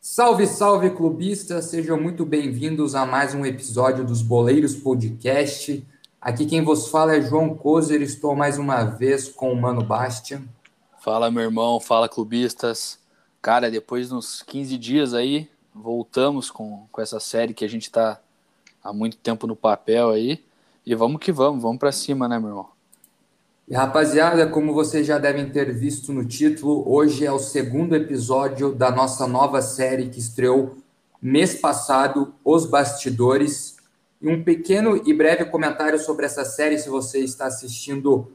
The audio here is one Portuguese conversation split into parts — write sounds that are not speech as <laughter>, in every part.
Salve, salve, clubistas! Sejam muito bem-vindos a mais um episódio dos Boleiros Podcast. Aqui quem vos fala é João Kozer, estou mais uma vez com o Mano Bastian. Fala, meu irmão, fala, clubistas. Cara, depois de uns 15 dias aí, voltamos com, com essa série que a gente está há muito tempo no papel aí. E vamos que vamos, vamos para cima, né, meu irmão? E rapaziada, como vocês já devem ter visto no título, hoje é o segundo episódio da nossa nova série que estreou mês passado, Os Bastidores. E um pequeno e breve comentário sobre essa série, se você está assistindo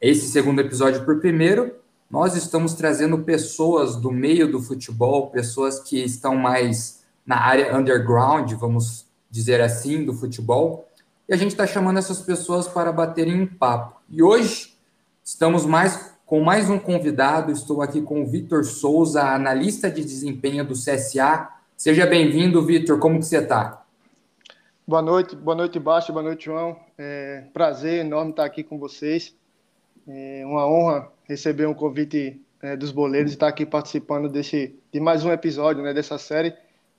esse segundo episódio por primeiro. Nós estamos trazendo pessoas do meio do futebol, pessoas que estão mais na área underground, vamos dizer assim, do futebol. E a gente está chamando essas pessoas para baterem um papo. E hoje Estamos mais com mais um convidado. Estou aqui com o Vitor Souza, analista de desempenho do CSA. Seja bem-vindo, Vitor. Como que você está? Boa noite, boa noite, Baixo, boa noite, João. É prazer enorme estar aqui com vocês. É uma honra receber um convite é, dos boleiros e estar aqui participando desse, de mais um episódio né, dessa série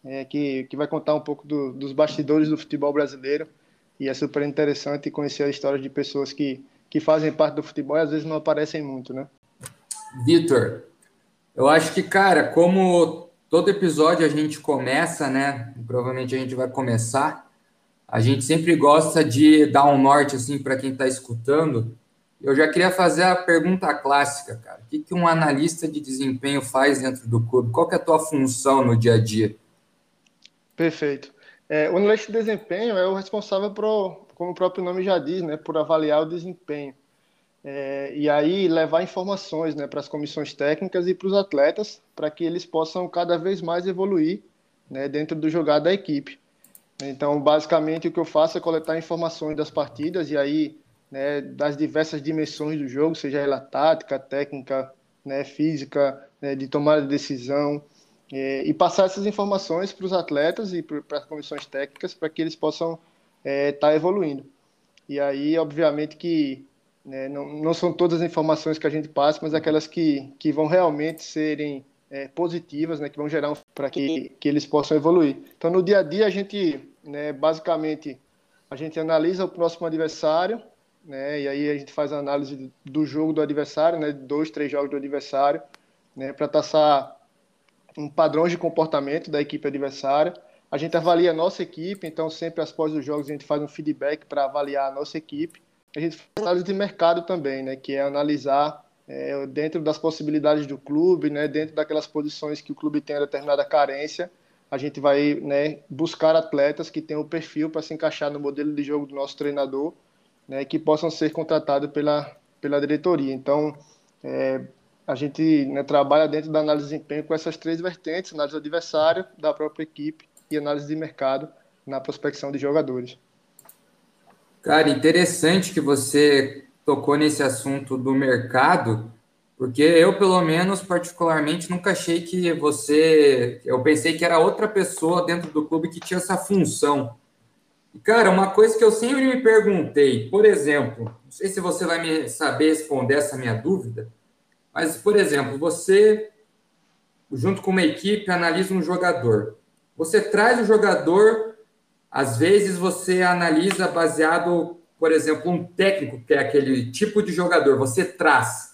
é, que, que vai contar um pouco do, dos bastidores do futebol brasileiro. E é super interessante conhecer a história de pessoas que que fazem parte do futebol e às vezes não aparecem muito, né? Vitor, eu acho que, cara, como todo episódio a gente começa, né? Provavelmente a gente vai começar. A gente sempre gosta de dar um norte assim para quem está escutando. Eu já queria fazer a pergunta clássica, cara. O que, que um analista de desempenho faz dentro do clube? Qual é a tua função no dia a dia? Perfeito. É, o analista de desempenho é o responsável por, como o próprio nome já diz, né, por avaliar o desempenho. É, e aí levar informações né, para as comissões técnicas e para os atletas, para que eles possam cada vez mais evoluir né, dentro do jogar da equipe. Então, basicamente, o que eu faço é coletar informações das partidas e aí né, das diversas dimensões do jogo, seja ela tática, técnica, né, física, né, de tomada de decisão, é, e passar essas informações para os atletas e para as comissões técnicas para que eles possam está é, tá evoluindo. E aí, obviamente, que né, não, não são todas as informações que a gente passa, mas aquelas que, que vão realmente serem é, positivas, né, que vão gerar um, para que, que eles possam evoluir. Então, no dia a dia, a gente, né, basicamente, a gente analisa o próximo adversário, né, e aí a gente faz a análise do jogo do adversário, né, dois, três jogos do adversário, né, para traçar um padrão de comportamento da equipe adversária a gente avalia a nossa equipe, então sempre após os jogos a gente faz um feedback para avaliar a nossa equipe. A gente faz análise de mercado também, né, que é analisar é, dentro das possibilidades do clube, né, dentro daquelas posições que o clube tem a determinada carência, a gente vai né, buscar atletas que tenham o perfil para se encaixar no modelo de jogo do nosso treinador, né, que possam ser contratados pela, pela diretoria. Então, é, a gente né, trabalha dentro da análise de desempenho com essas três vertentes, análise do adversário, da própria equipe e análise de mercado na prospecção de jogadores. Cara, interessante que você tocou nesse assunto do mercado, porque eu, pelo menos, particularmente, nunca achei que você. Eu pensei que era outra pessoa dentro do clube que tinha essa função. E, cara, uma coisa que eu sempre me perguntei, por exemplo, não sei se você vai me saber responder essa minha dúvida, mas, por exemplo, você, junto com uma equipe, analisa um jogador. Você traz o jogador, às vezes você analisa baseado, por exemplo, um técnico, que é aquele tipo de jogador, você traz.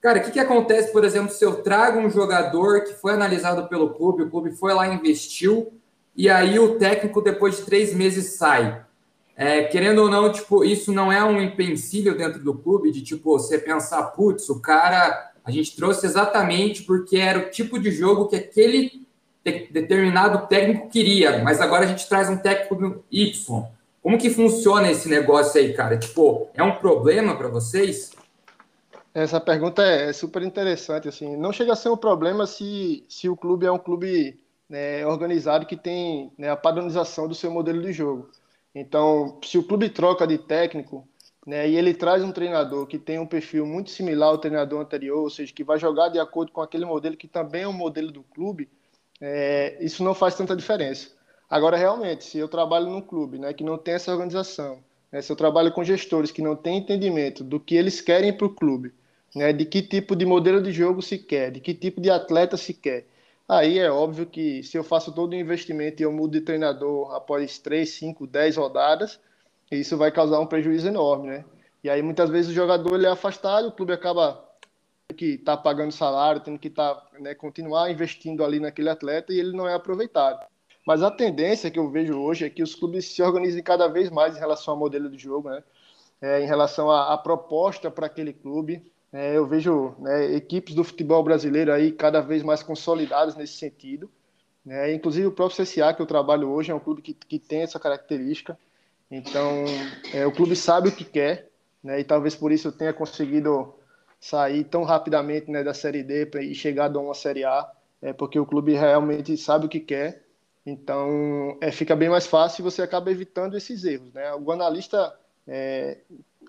Cara, o que, que acontece, por exemplo, se eu trago um jogador que foi analisado pelo clube, o clube foi lá e investiu, e aí o técnico, depois de três meses, sai. É, querendo ou não, tipo, isso não é um empecilho dentro do clube de tipo você pensar, putz, o cara a gente trouxe exatamente porque era o tipo de jogo que aquele determinado técnico queria, mas agora a gente traz um técnico Y. Como que funciona esse negócio aí, cara? Tipo, é um problema para vocês? Essa pergunta é super interessante. Assim, não chega a ser um problema se, se o clube é um clube né, organizado que tem né, a padronização do seu modelo de jogo. Então, se o clube troca de técnico né, e ele traz um treinador que tem um perfil muito similar ao treinador anterior, ou seja, que vai jogar de acordo com aquele modelo que também é um modelo do clube, é, isso não faz tanta diferença. Agora, realmente, se eu trabalho num clube né, que não tem essa organização, né, se eu trabalho com gestores que não têm entendimento do que eles querem para o clube, né, de que tipo de modelo de jogo se quer, de que tipo de atleta se quer, aí é óbvio que se eu faço todo o investimento e eu mudo de treinador após 3, 5, 10 rodadas, isso vai causar um prejuízo enorme, né? E aí muitas vezes o jogador ele é afastado, o clube acaba que está pagando salário, tendo que tá, né, continuar investindo ali naquele atleta e ele não é aproveitado. Mas a tendência que eu vejo hoje é que os clubes se organizem cada vez mais em relação ao modelo de jogo, né? É, em relação à, à proposta para aquele clube. É, eu vejo né, equipes do futebol brasileiro aí cada vez mais consolidadas nesse sentido. Né? Inclusive o próprio CSA, que eu trabalho hoje, é um clube que, que tem essa característica. Então, é, o clube sabe o que quer, né? e talvez por isso eu tenha conseguido sair tão rapidamente né, da Série D e chegar a uma Série A, é porque o clube realmente sabe o que quer. Então, é, fica bem mais fácil e você acaba evitando esses erros. Né? O analista, é,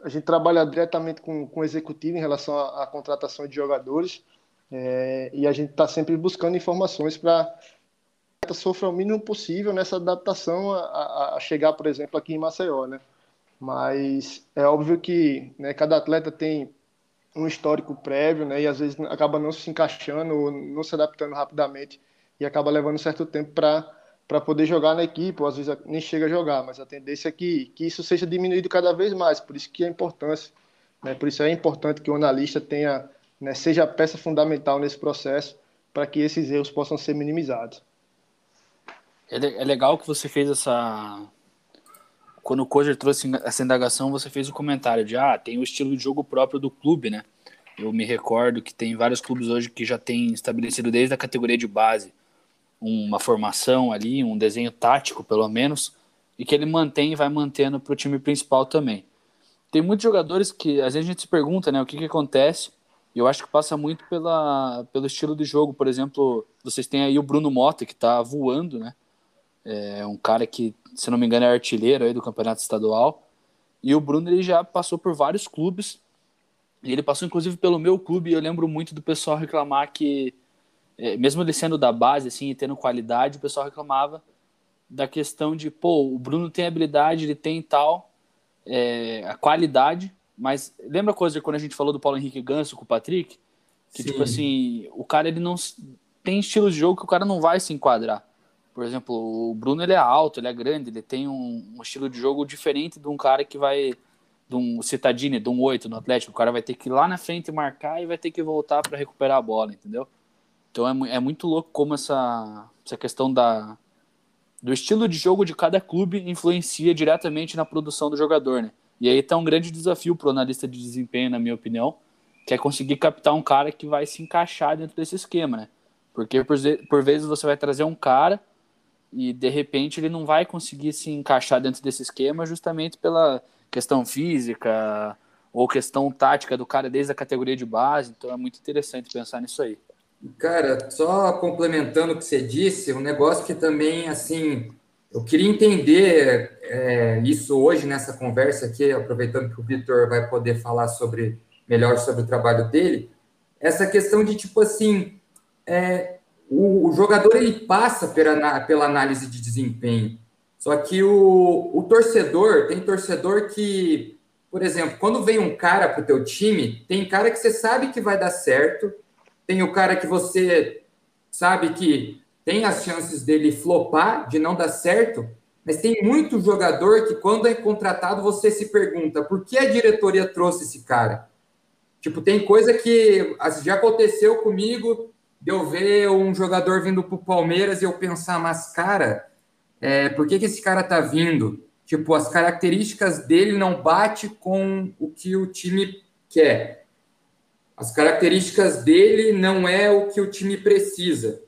a gente trabalha diretamente com, com o executivo em relação à, contratação de jogadores é, e a gente está sempre buscando informações para sofra o mínimo possível nessa adaptação a, a, chegar, por exemplo, aqui em Maceió, né? Mas é óbvio que né, cada atleta tem um histórico prévio, né? E às vezes acaba não se encaixando ou não se adaptando rapidamente e acaba levando certo tempo para para poder jogar na equipe, ou às vezes nem chega a jogar, mas a tendência é que, que isso seja diminuído cada vez mais, por isso que é importância, né? por isso é importante que o analista tenha, né, seja a peça fundamental nesse processo para que esses erros possam ser minimizados. É, é legal que você fez essa, quando o Koger trouxe essa indagação, você fez o comentário de ah, tem o estilo de jogo próprio do clube, né? Eu me recordo que tem vários clubes hoje que já têm estabelecido desde a categoria de base uma formação ali, um desenho tático pelo menos, e que ele mantém e vai mantendo para o time principal também. Tem muitos jogadores que às vezes a gente se pergunta, né, o que, que acontece, e eu acho que passa muito pela, pelo estilo de jogo. Por exemplo, vocês têm aí o Bruno Mota, que está voando, né? É um cara que, se não me engano, é artilheiro aí do campeonato estadual. E o Bruno ele já passou por vários clubes. Ele passou inclusive pelo meu clube. E eu lembro muito do pessoal reclamar que, mesmo ele sendo da base assim e tendo qualidade, o pessoal reclamava da questão de, pô, o Bruno tem habilidade, ele tem tal, é, a qualidade. Mas lembra a coisa de quando a gente falou do Paulo Henrique Ganso com o Patrick? Que, tipo Sim. tipo assim, o cara ele não tem estilo de jogo que o cara não vai se enquadrar. Por exemplo, o Bruno ele é alto, ele é grande, ele tem um, um estilo de jogo diferente de um cara que vai de um Citadini, de um 8 no Atlético, o cara vai ter que ir lá na frente marcar e vai ter que voltar para recuperar a bola, entendeu? Então é, é muito louco como essa, essa questão da, do estilo de jogo de cada clube influencia diretamente na produção do jogador, né? E aí tá um grande desafio para o analista de desempenho, na minha opinião, que é conseguir captar um cara que vai se encaixar dentro desse esquema, né? Porque por, por vezes você vai trazer um cara e de repente ele não vai conseguir se encaixar dentro desse esquema justamente pela questão física ou questão tática do cara desde a categoria de base. Então é muito interessante pensar nisso aí. Cara, só complementando o que você disse, um negócio que também, assim, eu queria entender é, isso hoje nessa conversa aqui, aproveitando que o Vitor vai poder falar sobre melhor sobre o trabalho dele, essa questão de tipo assim, é, o, o jogador ele passa pela, pela análise de desempenho. Só que o, o torcedor, tem torcedor que, por exemplo, quando vem um cara para o teu time, tem cara que você sabe que vai dar certo, tem o cara que você sabe que tem as chances dele flopar, de não dar certo, mas tem muito jogador que, quando é contratado, você se pergunta por que a diretoria trouxe esse cara? Tipo, tem coisa que já aconteceu comigo de eu ver um jogador vindo para o Palmeiras e eu pensar, mas cara, é, por que, que esse cara tá vindo? Tipo, as características dele não bate com o que o time quer. As características dele não é o que o time precisa.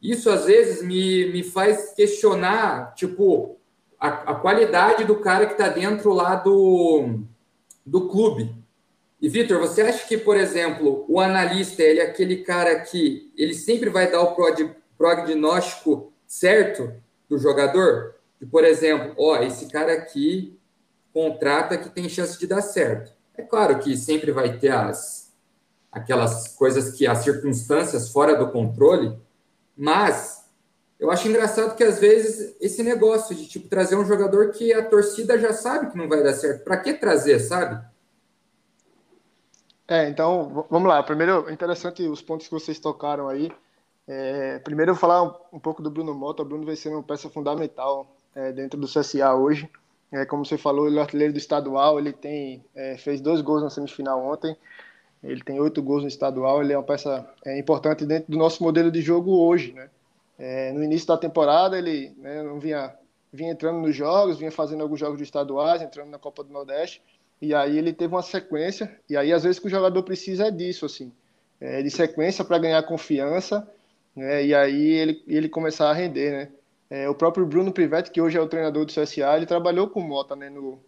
Isso às vezes me, me faz questionar, tipo, a, a qualidade do cara que está dentro lá do, do clube. E Vitor, você acha que, por exemplo, o analista ele é aquele cara que ele sempre vai dar o prognóstico certo do jogador? Que, por exemplo, ó, esse cara aqui contrata que tem chance de dar certo. É claro que sempre vai ter as aquelas coisas que as circunstâncias fora do controle, mas eu acho engraçado que às vezes esse negócio de tipo trazer um jogador que a torcida já sabe que não vai dar certo, para que trazer, sabe? É, então vamos lá. Primeiro, interessante os pontos que vocês tocaram aí. É, primeiro, eu vou falar um, um, pouco do Bruno Mota. O Bruno vai ser uma peça fundamental é, dentro do CSA hoje. É, como você falou, ele é artilheiro do estadual. Ele tem é, fez dois gols na semifinal ontem. Ele tem oito gols no estadual. Ele é uma peça é, importante dentro do nosso modelo de jogo hoje, né? É, no início da temporada ele né, não vinha, vinha entrando nos jogos, vinha fazendo alguns jogos de estaduais, entrando na Copa do Nordeste, e aí ele teve uma sequência, e aí às vezes que o jogador precisa é disso, assim, é, de sequência para ganhar confiança, né, e aí ele, ele começar a render, né. É, o próprio Bruno Privetti, que hoje é o treinador do CSA, ele trabalhou com o Mota, né, no,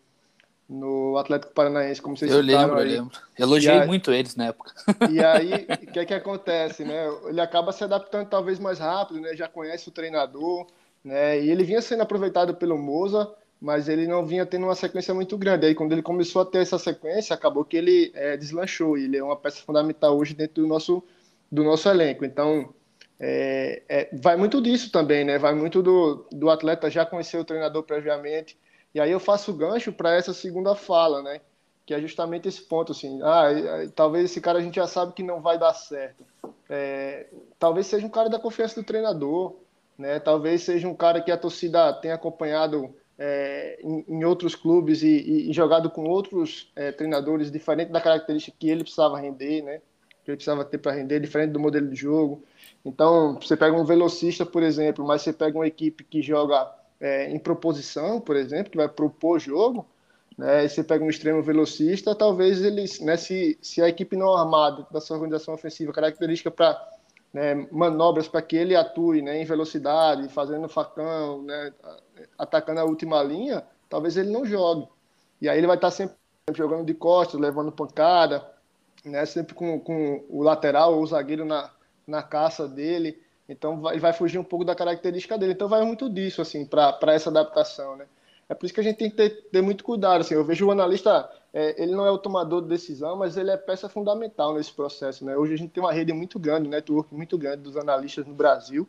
no Atlético Paranaense, como vocês eu lembro, aí. Eu lembro, Elogiei aí, muito eles na época. E aí, <laughs> o que é que acontece, né? Ele acaba se adaptando talvez mais rápido, né? Já conhece o treinador, né? E ele vinha sendo aproveitado pelo Moza, mas ele não vinha tendo uma sequência muito grande. Aí, quando ele começou a ter essa sequência, acabou que ele é, deslanchou. E ele é uma peça fundamental hoje dentro do nosso, do nosso elenco. Então, é, é, vai muito disso também, né? Vai muito do, do atleta já conhecer o treinador previamente, e aí eu faço gancho para essa segunda fala, né? Que é justamente esse ponto, assim, ah, talvez esse cara a gente já sabe que não vai dar certo. É, talvez seja um cara da confiança do treinador, né? Talvez seja um cara que a torcida tenha acompanhado é, em, em, outros clubes e, e, jogado com outros é, treinadores diferente da característica que ele precisava render, né? Que ele precisava ter para render, diferente do modelo de jogo. Então, você pega um velocista, por exemplo, mas você pega uma equipe que joga é, em proposição, por exemplo, que vai propor jogo, né, e você pega um extremo velocista, talvez eles, né, se, se a equipe não armada da sua organização ofensiva, característica para né, manobras para que ele atue né, em velocidade, fazendo facão, né, atacando a última linha, talvez ele não jogue. E aí ele vai estar sempre jogando de costas, levando pancada, né, sempre com, com o lateral ou o zagueiro na, na caça dele. Então vai, vai fugir um pouco da característica dele. Então vai muito disso, assim, para essa adaptação, né? É por isso que a gente tem que ter, ter muito cuidado. Assim. Eu vejo o analista, é, ele não é o tomador de decisão, mas ele é peça fundamental nesse processo. Né? Hoje a gente tem uma rede muito grande, um network muito grande dos analistas no Brasil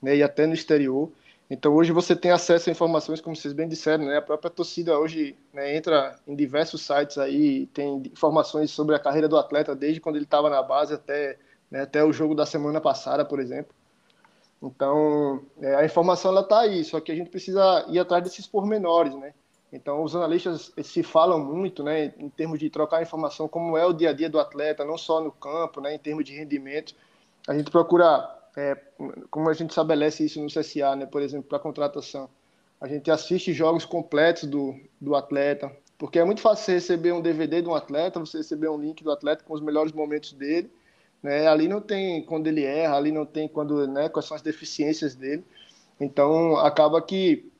né, e até no exterior. Então hoje você tem acesso a informações, como vocês bem disseram, né? a própria torcida hoje né, entra em diversos sites aí, tem informações sobre a carreira do atleta, desde quando ele estava na base até, né, até o jogo da semana passada, por exemplo. Então, é, a informação ela está aí, só que a gente precisa ir atrás desses pormenores, né? Então, os analistas se falam muito, né, em termos de trocar informação, como é o dia a dia do atleta, não só no campo, né, em termos de rendimento. A gente procura, é, como a gente estabelece isso no CSA, né, por exemplo, para contratação. A gente assiste jogos completos do, do atleta, porque é muito fácil você receber um DVD de um atleta, você receber um link do atleta com os melhores momentos dele, né? Ali não tem quando ele erra, ali não tem quando, né, quais são as deficiências dele. Então, acaba que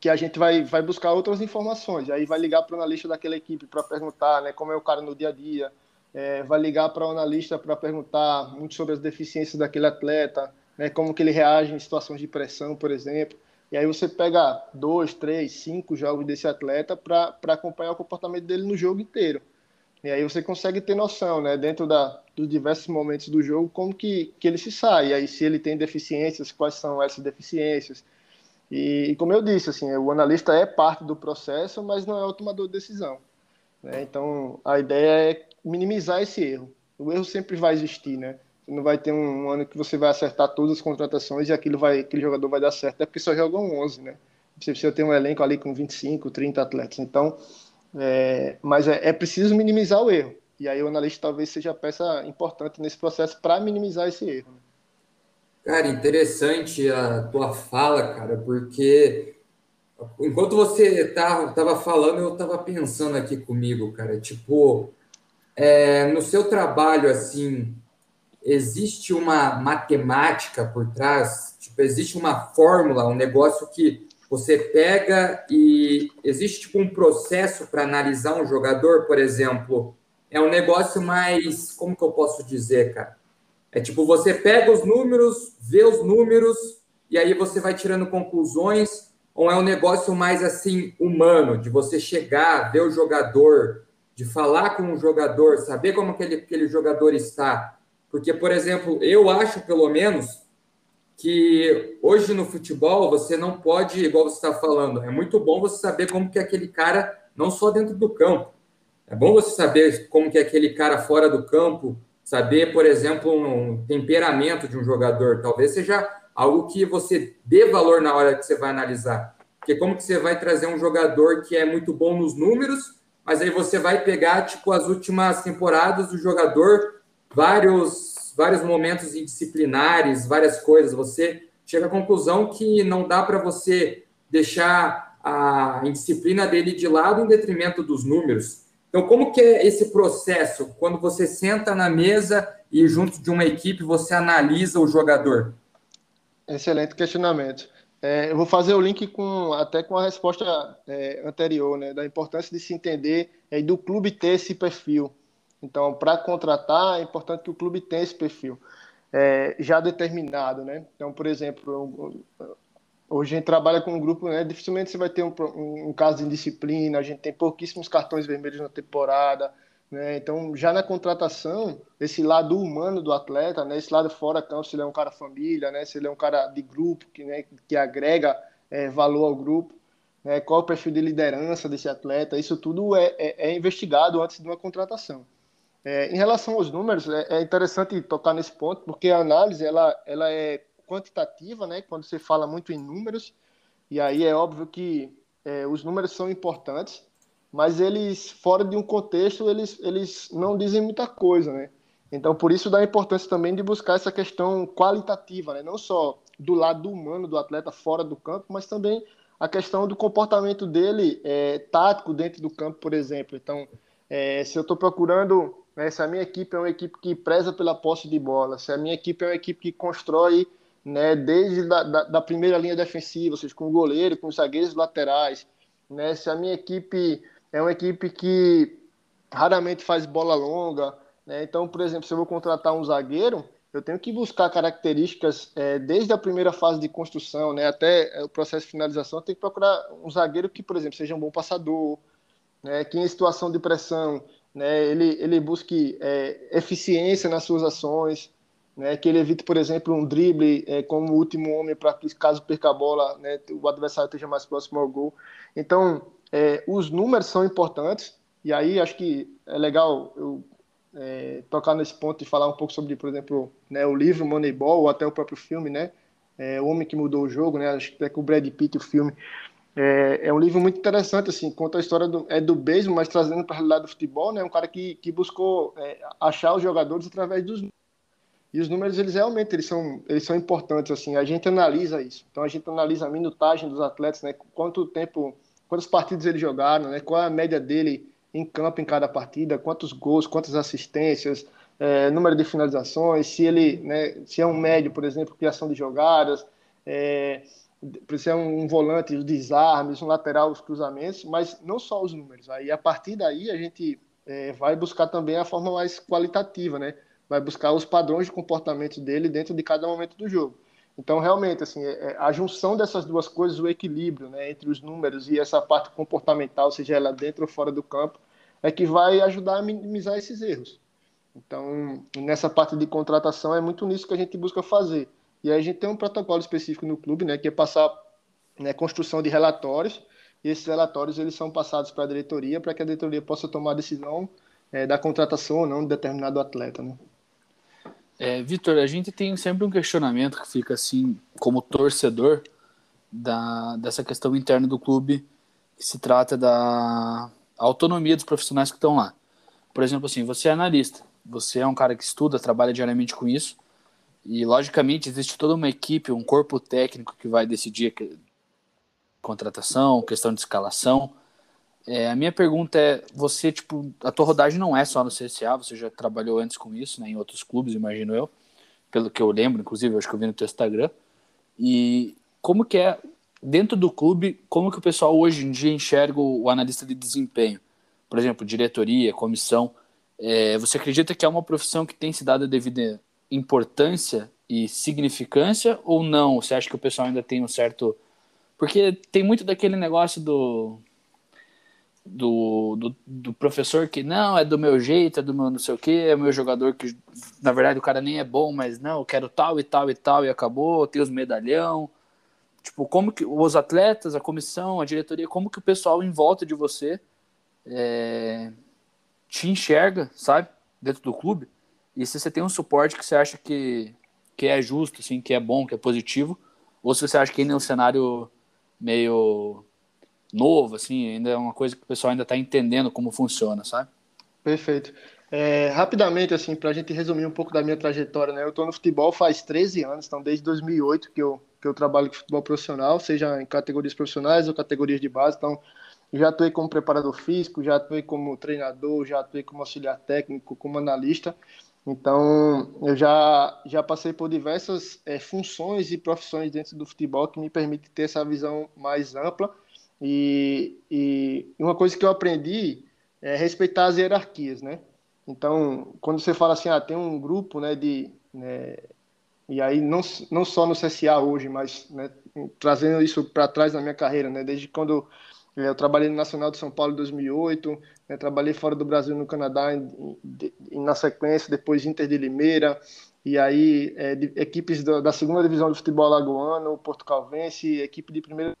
que a gente vai, vai buscar outras informações. Aí vai ligar para o analista daquela equipe para perguntar né, como é o cara no dia a dia. É, vai ligar para o analista para perguntar muito sobre as deficiências daquele atleta, né, como que ele reage em situações de pressão, por exemplo. E aí você pega dois, três, cinco jogos desse atleta para acompanhar o comportamento dele no jogo inteiro. E aí você consegue ter noção, né, dentro da, dos diversos momentos do jogo, como que, que ele se sai. E aí, se ele tem deficiências, quais são essas deficiências. E, e, como eu disse, assim, o analista é parte do processo, mas não é o tomador de decisão. Né? Então, a ideia é minimizar esse erro. O erro sempre vai existir, né? Você não vai ter um, um ano que você vai acertar todas as contratações e aquilo vai, aquele jogador vai dar certo, é porque só jogam 11, né? Você precisa ter um elenco ali com 25, 30 atletas. Então, é, mas é, é, preciso minimizar o erro. E aí o analista talvez seja a peça importante nesse processo para minimizar esse erro. Né? Cara, interessante a tua fala, cara, porque enquanto você tava, tava falando, eu tava pensando aqui comigo, cara, tipo, é, no seu trabalho, assim, existe uma matemática por trás? Tipo, existe uma fórmula, um negócio que você pega e existe tipo um processo para analisar um jogador, por exemplo, é um negócio mais, como que eu posso dizer, cara? É tipo você pega os números, vê os números e aí você vai tirando conclusões, ou é um negócio mais assim humano, de você chegar, ver o jogador, de falar com o jogador, saber como aquele, aquele jogador está. Porque, por exemplo, eu acho pelo menos que hoje no futebol você não pode, igual você está falando, é muito bom você saber como que é aquele cara, não só dentro do campo, é bom você saber como que é aquele cara fora do campo, saber, por exemplo, um temperamento de um jogador, talvez seja algo que você dê valor na hora que você vai analisar. Porque como que você vai trazer um jogador que é muito bom nos números, mas aí você vai pegar, tipo, as últimas temporadas do jogador, vários, vários momentos indisciplinares, várias coisas. Você chega à conclusão que não dá para você deixar a indisciplina dele de lado em detrimento dos números. Então, como que é esse processo? Quando você senta na mesa e junto de uma equipe você analisa o jogador? Excelente questionamento. É, eu vou fazer o link com até com a resposta é, anterior, né, da importância de se entender é, do clube ter esse perfil. Então, para contratar, é importante que o clube tenha esse perfil é, já determinado, né? Então, por exemplo, hoje a gente trabalha com um grupo, né? Dificilmente você vai ter um, um, caso de indisciplina, a gente tem pouquíssimos cartões vermelhos na temporada, né? Então, já na contratação, esse lado humano do atleta, né? esse lado fora campo, se ele é um cara família, né? se ele é um cara de grupo, que, né? que agrega é, valor ao grupo, né? qual é o perfil de liderança desse atleta, isso tudo é, é, é investigado antes de uma contratação. É, em relação aos números, é, é, interessante tocar nesse ponto, porque a análise ela, ela é quantitativa, né? quando você fala muito em números, e aí é óbvio que é, os números são importantes, mas eles, fora de um contexto, eles, eles não dizem muita coisa, né? Então, por isso dá a importância também de buscar essa questão qualitativa, né? Não só do lado humano do atleta fora do campo, mas também a questão do comportamento dele é, tático dentro do campo, por exemplo. Então, é, se eu estou procurando, né, se a minha equipe é uma equipe que preza pela posse de bola, se a minha equipe é uma equipe que constrói né, desde da, da, da primeira linha defensiva, ou seja, com o goleiro, com os zagueiros laterais, né, se a minha equipe é uma equipe que raramente faz bola longa. Né? Então, por exemplo, se eu vou contratar um zagueiro, eu tenho que buscar características é, desde a primeira fase de construção né, até é, o processo de finalização. Eu tenho que procurar um zagueiro que, por exemplo, seja um bom passador, né, que em situação de pressão né, ele, ele busque é, eficiência nas suas ações, né, que ele evite, por exemplo, um drible é, como último homem para que, caso perca a bola, né, o adversário esteja mais próximo ao gol. Então, é, os números são importantes, e aí acho que é legal eu é, tocar nesse ponto e falar um pouco sobre, por exemplo, né, o livro Moneyball, ou até o próprio filme, né? É, o Homem que Mudou o Jogo, né? Acho que é com o Brad Pitt o filme. É, é, um livro muito interessante, assim, conta a história do, é do beisebol, mas trazendo para a realidade do futebol, né? Um cara que, que buscou é, achar os jogadores através dos e os números eles realmente eles são eles são importantes assim. A gente analisa isso. Então a gente analisa a minutagem dos atletas, né? Quanto tempo quantos partidos ele jogaram, né? qual é a média dele em campo em cada partida, quantos gols, quantas assistências, é, número de finalizações, se ele, né, se é um médio, por exemplo, criação de jogadas, é, se é um, volante, os desarmes, um lateral, os cruzamentos, mas não só os números. Aí a partir daí a gente é, vai buscar também a forma mais qualitativa, né? Vai buscar os padrões de comportamento dele dentro de cada momento do jogo. Então, realmente, assim, é, é, a junção dessas duas coisas, o equilíbrio né, entre os números e essa parte comportamental, seja ela dentro ou fora do campo, é que vai ajudar a minimizar esses erros. Então, nessa parte de contratação, é muito nisso que a gente busca fazer. E aí a gente tem um protocolo específico no clube, né, que é passar né, construção de relatórios, e esses relatórios eles são passados para a diretoria, para que a diretoria possa tomar a decisão é, da contratação ou não de determinado atleta. Né? É, Vitor, a gente tem sempre um questionamento que fica assim, como torcedor, da, dessa questão interna do clube, que se trata da autonomia dos profissionais que estão lá. Por exemplo, assim, você é analista, você é um cara que estuda, trabalha diariamente com isso, e logicamente existe toda uma equipe, um corpo técnico que vai decidir a contratação, questão de escalação, é, a minha pergunta é, você, tipo, a tua rodagem não é só no CSA, você já trabalhou antes com isso, né, em outros clubes, imagino eu, pelo que eu lembro, inclusive, eu acho que eu vi no teu Instagram, e como que é, dentro do clube, como que o pessoal hoje em dia enxerga o analista de desempenho? Por exemplo, diretoria, comissão, é, você acredita que é uma profissão que tem se dado a devida importância e significância ou não? Você acha que o pessoal ainda tem um certo... Porque tem muito daquele negócio do do, do, do, professor que não, é do meu jeito, é do meu não sei o que, é meu jogador que na verdade o cara nem é bom, mas não, eu quero tal e tal e tal e acabou, tem os medalhão. Tipo, como que os atletas, a comissão, a diretoria, como que o pessoal em volta de você é, te enxerga, sabe, dentro do clube? E se você tem um suporte que você acha que, que é justo, assim, que é bom, que é positivo, ou se você acha que ainda é um cenário meio novo, assim, ainda é uma coisa que o pessoal ainda está entendendo como funciona, sabe? Perfeito. É, rapidamente, assim, para a gente resumir um pouco da minha trajetória, né? Eu estou no futebol faz 13 anos, então desde 2008 que eu, que eu trabalho com futebol profissional, seja em categorias profissionais ou categorias de base, então já atuei como preparador físico, já atuei como treinador, já atuei como auxiliar técnico, como analista, então eu já, já passei por diversas é, funções e profissões dentro do futebol que me permite ter essa visão mais ampla e, e uma coisa que eu aprendi é respeitar as hierarquias, né? Então, quando você fala assim, ah, tem um grupo, né, de, né, e aí não, não só no CSA hoje, mas né, trazendo isso para trás da minha carreira, né, desde quando eu, eu trabalhei no Nacional de São Paulo em 2008, né, trabalhei fora do Brasil no Canadá em, em, na sequência, depois Inter de Limeira, e aí é, de, equipes da, da, segunda divisão de futebol alagoano, Porto Calvense, equipe de primeiro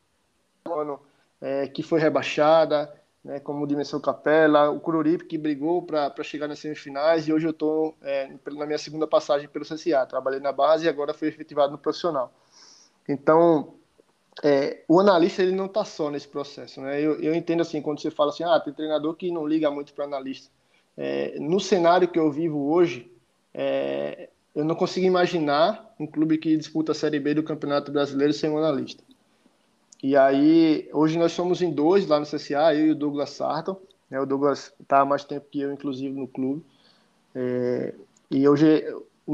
ano é, que foi rebaixada, né, como Dimensão Capela, o Cururipe que brigou para chegar nas semifinais e hoje eu estou é, na minha segunda passagem pelo CSA. Trabalhei na base e agora fui efetivado no profissional. Então, é, o analista ele não está só nesse processo. Né? Eu, eu, entendo assim, quando você fala assim, ah, tem treinador que não liga muito para analista. É, no cenário que eu vivo hoje, é, eu não consigo imaginar um clube que disputa a Série B do Campeonato Brasileiro sem um analista. E aí, hoje nós somos em dois lá no CSA, eu e o Douglas Sarton. Né? O Douglas está há mais tempo que eu, inclusive, no clube. É, e hoje,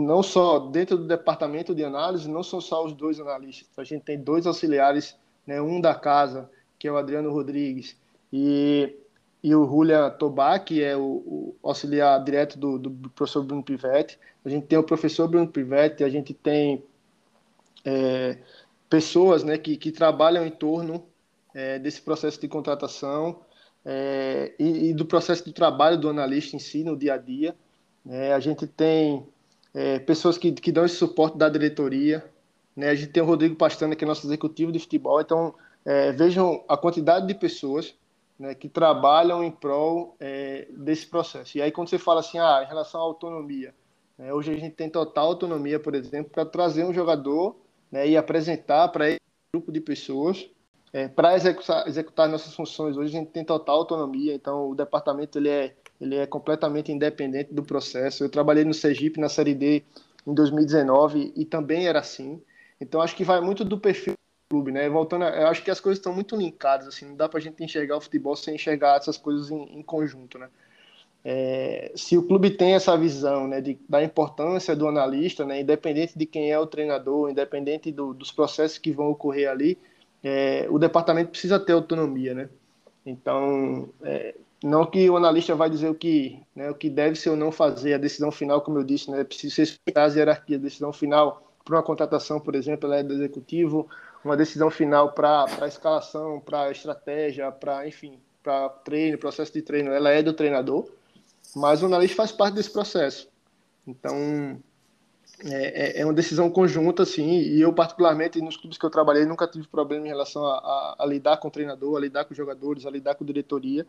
não só dentro do departamento de análise, não são só os dois analistas. A gente tem dois auxiliares, né? um da casa, que é o Adriano Rodrigues, e, e o Julia Tobá, que é o, o auxiliar direto do, do, professor Bruno Pivetti. A gente tem o professor Bruno Pivetti, a gente tem... É, pessoas né, que, que trabalham em torno é, desse processo de contratação é, e, e, do processo de trabalho do analista em si, no dia a dia. É, a gente tem é, pessoas que, que dão esse suporte da diretoria. Né? A gente tem o Rodrigo Pastana, que é nosso executivo de futebol. Então, é, vejam a quantidade de pessoas né, que trabalham em prol é, desse processo. E aí, quando você fala assim, ah, em relação à autonomia, né, hoje a gente tem total autonomia, por exemplo, para trazer um jogador né, e apresentar para esse grupo de pessoas é, para executar, executar nossas funções. Hoje a gente tem total autonomia, então o departamento ele é, ele é completamente independente do processo. Eu trabalhei no Sergipe na Série D em 2019 e também era assim. Então acho que vai muito do perfil do clube, né? Voltando, eu acho que as coisas estão muito linkadas, assim, não dá para a gente enxergar o futebol sem enxergar essas coisas em, em conjunto, né? É, se o clube tem essa visão né, de, da importância do analista, né, independente de quem é o treinador, independente do, dos processos que vão ocorrer ali, é, o departamento precisa ter autonomia. Né? Então, é, não que o analista vai dizer o que, né, o que deve ser ou não fazer, a decisão final, como eu disse, né, precisa respeitar as hierarquias. A decisão final para uma contratação, por exemplo, ela é do executivo, uma decisão final para a escalação, para a estratégia, para, enfim, para treino, processo de treino, ela é do treinador mas o analista faz parte desse processo. Então, é, é, é uma decisão conjunta, assim, e eu, particularmente, nos clubes que eu trabalhei, nunca tive problema em relação a, a, a lidar com o treinador, a lidar com os jogadores, a lidar com a diretoria.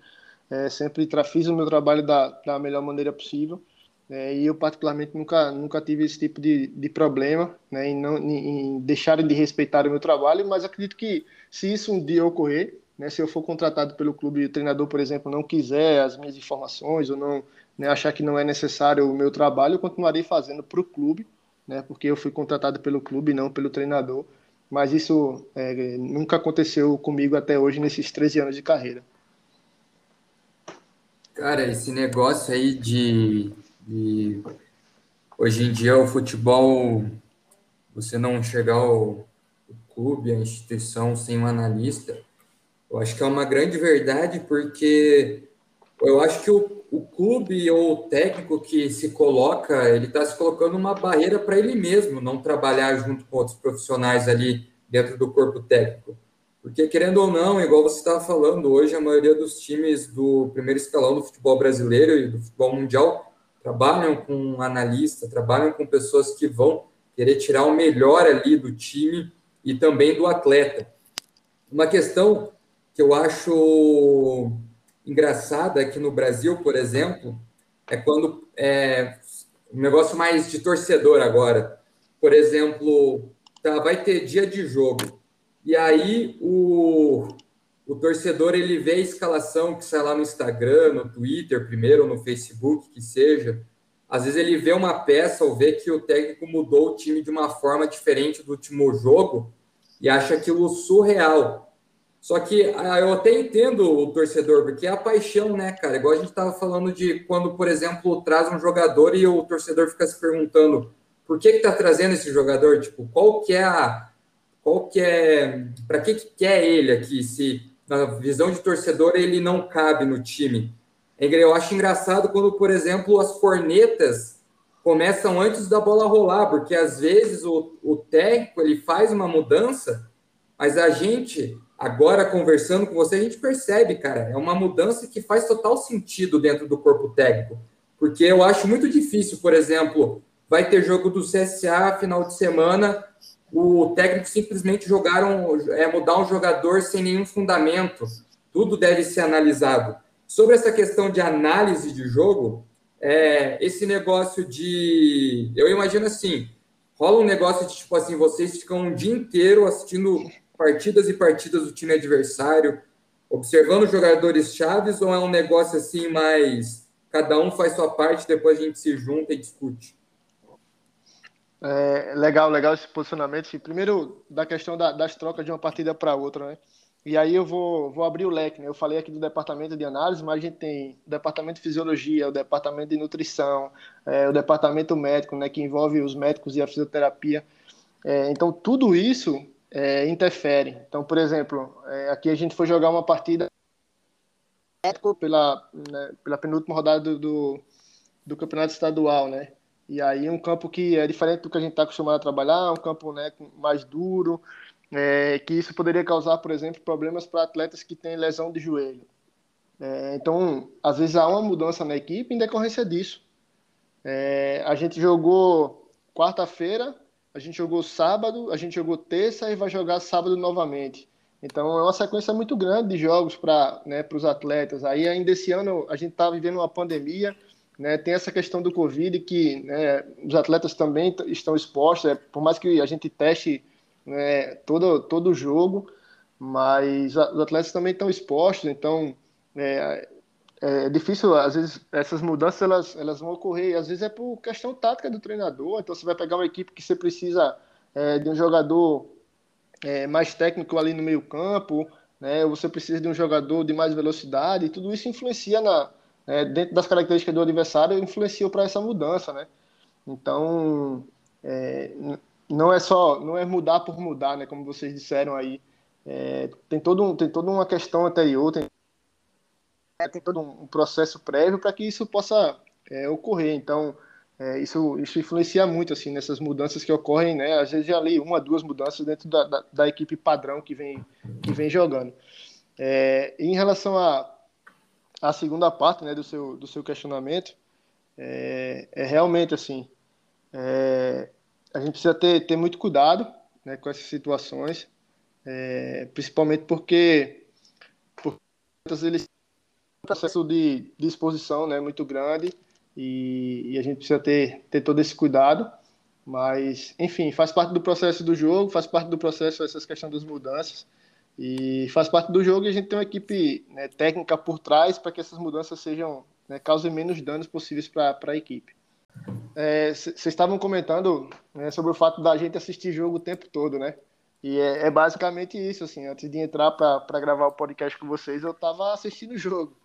É, sempre fiz o meu trabalho da, da melhor maneira possível. É, e eu, particularmente, nunca, nunca tive esse tipo de, de problema né, em, não, em, em deixarem de respeitar o meu trabalho, mas acredito que se isso um dia ocorrer, né, se eu for contratado pelo clube e o treinador, por exemplo, não quiser as minhas informações ou não né, achar que não é necessário o meu trabalho, eu continuarei fazendo para o clube, né, porque eu fui contratado pelo clube, não pelo treinador. Mas isso é, nunca aconteceu comigo até hoje, nesses 13 anos de carreira. Cara, esse negócio aí de, de hoje em dia o futebol, você não chegar ao clube, a instituição sem um analista, eu acho que é uma grande verdade, porque eu acho que o, o clube ou o técnico que se coloca, ele está se colocando uma barreira para ele mesmo, não trabalhar junto com outros profissionais ali dentro do corpo técnico. Porque, querendo ou não, igual você estava falando, hoje a maioria dos times do primeiro escalão do futebol brasileiro e do futebol mundial trabalham com analista, trabalham com pessoas que vão querer tirar o melhor ali do time e também do atleta. Uma questão que eu acho engraçada aqui no Brasil, por exemplo, é quando é um negócio mais de torcedor agora. Por exemplo, tá, vai ter dia de jogo. E aí o, o torcedor ele vê a escalação que sai lá no Instagram, no Twitter, primeiro, ou no Facebook, que seja. Às vezes ele vê uma peça ou vê que o técnico mudou o time de uma forma diferente do último jogo e acha aquilo surreal. Só que ah, eu até entendo o torcedor, porque é a paixão, né, cara? Igual a gente estava falando de quando, por exemplo, traz um jogador e o torcedor fica se perguntando por que está trazendo esse jogador? Tipo, qual que é a. Qual que é. Para que, que quer ele aqui? Se na visão de torcedor ele não cabe no time. Eu acho engraçado quando, por exemplo, as cornetas começam antes da bola rolar, porque às vezes o, o técnico ele faz uma mudança, mas a gente, agora conversando com você, a gente percebe, cara, é uma mudança que faz total sentido dentro do corpo técnico. Porque eu acho muito difícil, por exemplo, vai ter jogo do CSA final de semana, o técnico simplesmente jogaram, é, mudar um jogador sem nenhum fundamento. Tudo deve ser analisado. Sobre essa questão de análise de jogo, é, esse negócio de. Eu imagino assim: rola um negócio de tipo assim, vocês ficam um dia inteiro assistindo partidas e partidas do time adversário, observando jogadores chaves, ou é um negócio assim mais cada um faz sua parte, depois a gente se junta e discute? É, legal, legal esse posicionamento. Primeiro, da questão da, das trocas de uma partida para outra, né? E aí eu vou, vou abrir o leque, né? Eu falei aqui do departamento de análise, mas a gente tem o departamento de fisiologia, o departamento de nutrição, é, o departamento médico, né? Que envolve os médicos e a fisioterapia. É, então, tudo isso é. Então, por exemplo, é, aqui a gente foi jogar uma partida pela, né, pela penúltima rodada do, do, do campeonato estadual, né? E aí um campo que é diferente do que a gente está acostumado a trabalhar, um campo né, mais duro, é, que isso poderia causar, por exemplo, problemas para atletas que têm lesão de joelho. É, então, às vezes há uma mudança na equipe em decorrência disso. É, a gente jogou quarta-feira, a gente jogou sábado, a gente jogou terça e vai jogar sábado novamente. Então, é uma sequência muito grande de jogos para né, os atletas. Aí, ainda esse ano, a gente está vivendo uma pandemia, né, tem essa questão do Covid que né, os atletas também estão expostos, é, por mais que a gente teste né, todo, todo jogo, mas os atletas também estão expostos, então é, é, difícil, às vezes essas mudanças elas, elas vão ocorrer, às vezes é por questão tática do treinador, então você vai pegar uma equipe que você precisa é, de um jogador é, mais técnico ali no meio campo, né, você precisa de um jogador de mais velocidade, e tudo isso influencia na, é, dentro das características do adversário, influenciam para essa mudança, né? Então, é, não é só, não é mudar por mudar, né? Como vocês disseram aí, é, tem todo tem toda uma questão anterior, tem, tem todo um processo prévio para que isso possa é, ocorrer. Então, é, isso, isso influencia muito assim nessas mudanças que ocorrem, né? Às vezes já ali uma, duas mudanças dentro da, da, da equipe padrão que vem que vem jogando. É, em relação a a segunda parte né, do, seu, do seu questionamento é, é realmente assim. É, a gente precisa ter, ter muito cuidado né, com essas situações, é, principalmente porque, porque eles processo de, de exposição né, muito grande e, e, a gente precisa ter, ter todo esse cuidado. Mas, enfim, faz parte do processo do jogo, faz parte do processo essas questões das mudanças. E faz parte do jogo e a gente tem uma equipe né, técnica por trás para que essas mudanças sejam né, causem menos danos possíveis para a equipe. Vocês é, estavam comentando né, sobre o fato da gente assistir jogo o tempo todo, né? E é, é basicamente isso, assim. Antes de entrar para gravar o podcast com vocês, eu estava assistindo o jogo.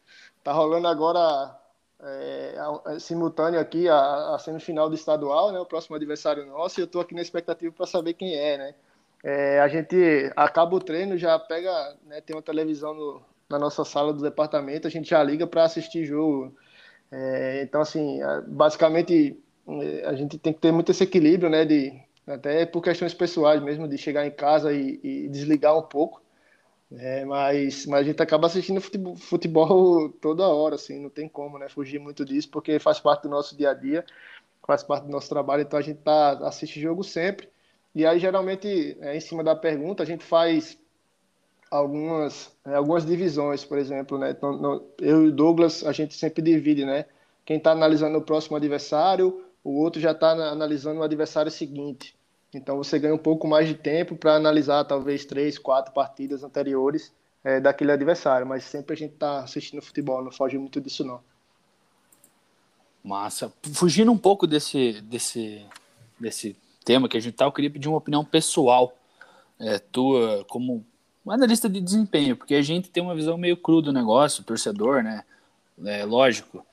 Tá rolando agora é, simultâneo aqui a, a semifinal do estadual, né? O próximo adversário nosso. E eu estou aqui na expectativa para saber quem é, né? É, a gente acaba o treino, já pega, né, tem uma televisão no, na nossa sala do departamento, a gente já liga para assistir jogo. É, então, assim, basicamente é, a gente tem que ter muito esse equilíbrio, né, de, até por questões pessoais mesmo, de chegar em casa e, e desligar um pouco, É, mas, mas a gente acaba assistindo futebol, futebol, toda hora, assim, não tem como, né? Fugir muito disso, porque faz parte do nosso dia a dia, faz parte do nosso trabalho, então a gente tá, assiste jogo sempre. E aí, geralmente, é, em cima da pergunta, a gente faz algumas, é, algumas divisões, por exemplo, né? Então, no, eu e o Douglas, a gente sempre divide, né? Quem está analisando o próximo adversário, o outro já está analisando o adversário seguinte. Então você ganha um pouco mais de tempo para analisar talvez três, quatro partidas anteriores é, daquele adversário, mas sempre a gente está assistindo futebol, não foge muito disso não. Massa. Fugindo um pouco desse, desse, desse tema que a gente tá, eu queria pedir uma opinião pessoal é, tua como analista de desempenho, porque a gente tem uma visão meio crua do negócio, torcedor, né? É lógico.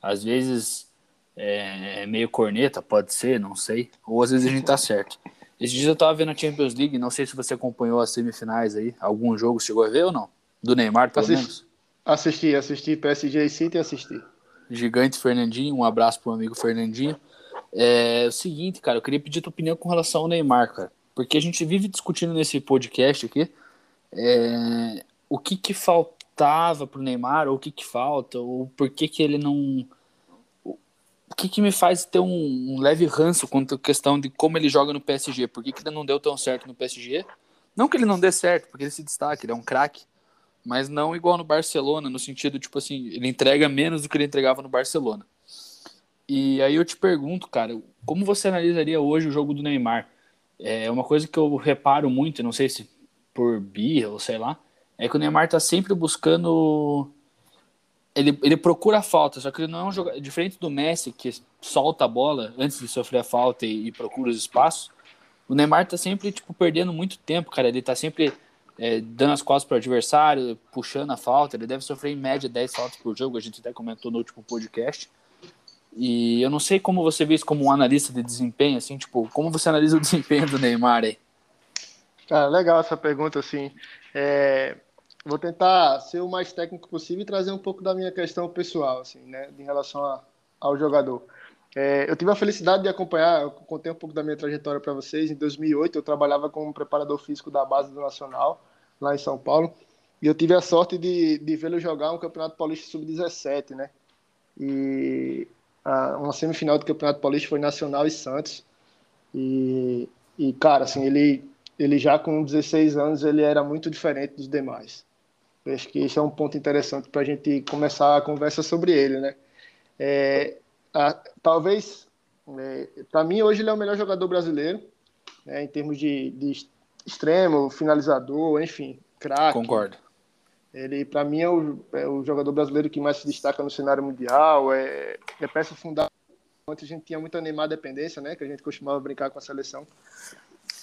Às vezes é, é, meio corneta, pode ser, não sei. Ou às vezes a gente tá certo. Esses dias eu tava vendo a Champions League, não sei se você acompanhou as semifinais aí. Algum jogo chegou a ver ou não? Do Neymar, pelo assisti, menos? Assisti, assisti PSG e City assisti. Gigante Fernandinho, um abraço pro amigo Fernandinho. É o seguinte, cara, eu queria pedir tua opinião com relação ao Neymar, cara. Porque a gente vive discutindo nesse podcast aqui é, o que que faltava pro Neymar, ou o que que falta, ou por que que ele não o que, que me faz ter um, um, leve ranço quanto à questão de como ele joga no PSG? Por que, que ele não deu tão certo no PSG? Não que ele não dê certo, porque ele se destaca, ele é um craque, mas não igual no Barcelona, no sentido, tipo assim, ele entrega menos do que ele entregava no Barcelona. E aí eu te pergunto, cara, como você analisaria hoje o jogo do Neymar? É uma coisa que eu reparo muito, não sei se por birra ou sei lá, é que o Neymar tá sempre buscando ele, ele procura a falta, só que ele não é um jogador. Diferente do Messi, que solta a bola antes de sofrer a falta e, e procura os espaços, o Neymar tá sempre, tipo, perdendo muito tempo, cara. Ele tá sempre é, dando as costas pro adversário, puxando a falta. Ele deve sofrer em média 10 faltas por jogo, a gente até comentou no último podcast. E eu não sei como você vê isso como um analista de desempenho, assim, tipo, como você analisa o <laughs> desempenho do Neymar aí? Cara, legal essa pergunta, assim. É, vou tentar ser o mais técnico possível e trazer um pouco da minha questão pessoal, assim, né, em relação a, ao jogador. É, eu tive a felicidade de acompanhar, eu contei um pouco da minha trajetória para vocês. Em 2008, eu trabalhava como preparador físico da base do Nacional, lá em São Paulo, e eu tive a sorte de, de vê-lo jogar um Campeonato Paulista Sub-17, né? E a, uma semifinal do Campeonato Paulista foi Nacional e Santos. E, e cara, assim, ele, ele já com 16 anos, ele era muito diferente dos demais. Eu acho que esse é um ponto interessante para a gente começar a conversa sobre ele, né? É, a, talvez, é, para mim, hoje ele é o melhor jogador brasileiro, né, em termos de, de extremo, finalizador, enfim, craque. Concordo. Ele, para mim, é o, é o, jogador brasileiro que mais se destaca no cenário mundial, é, é peça fundamental. Antes a gente tinha muita Neymar dependência, né, que a gente costumava brincar com a seleção.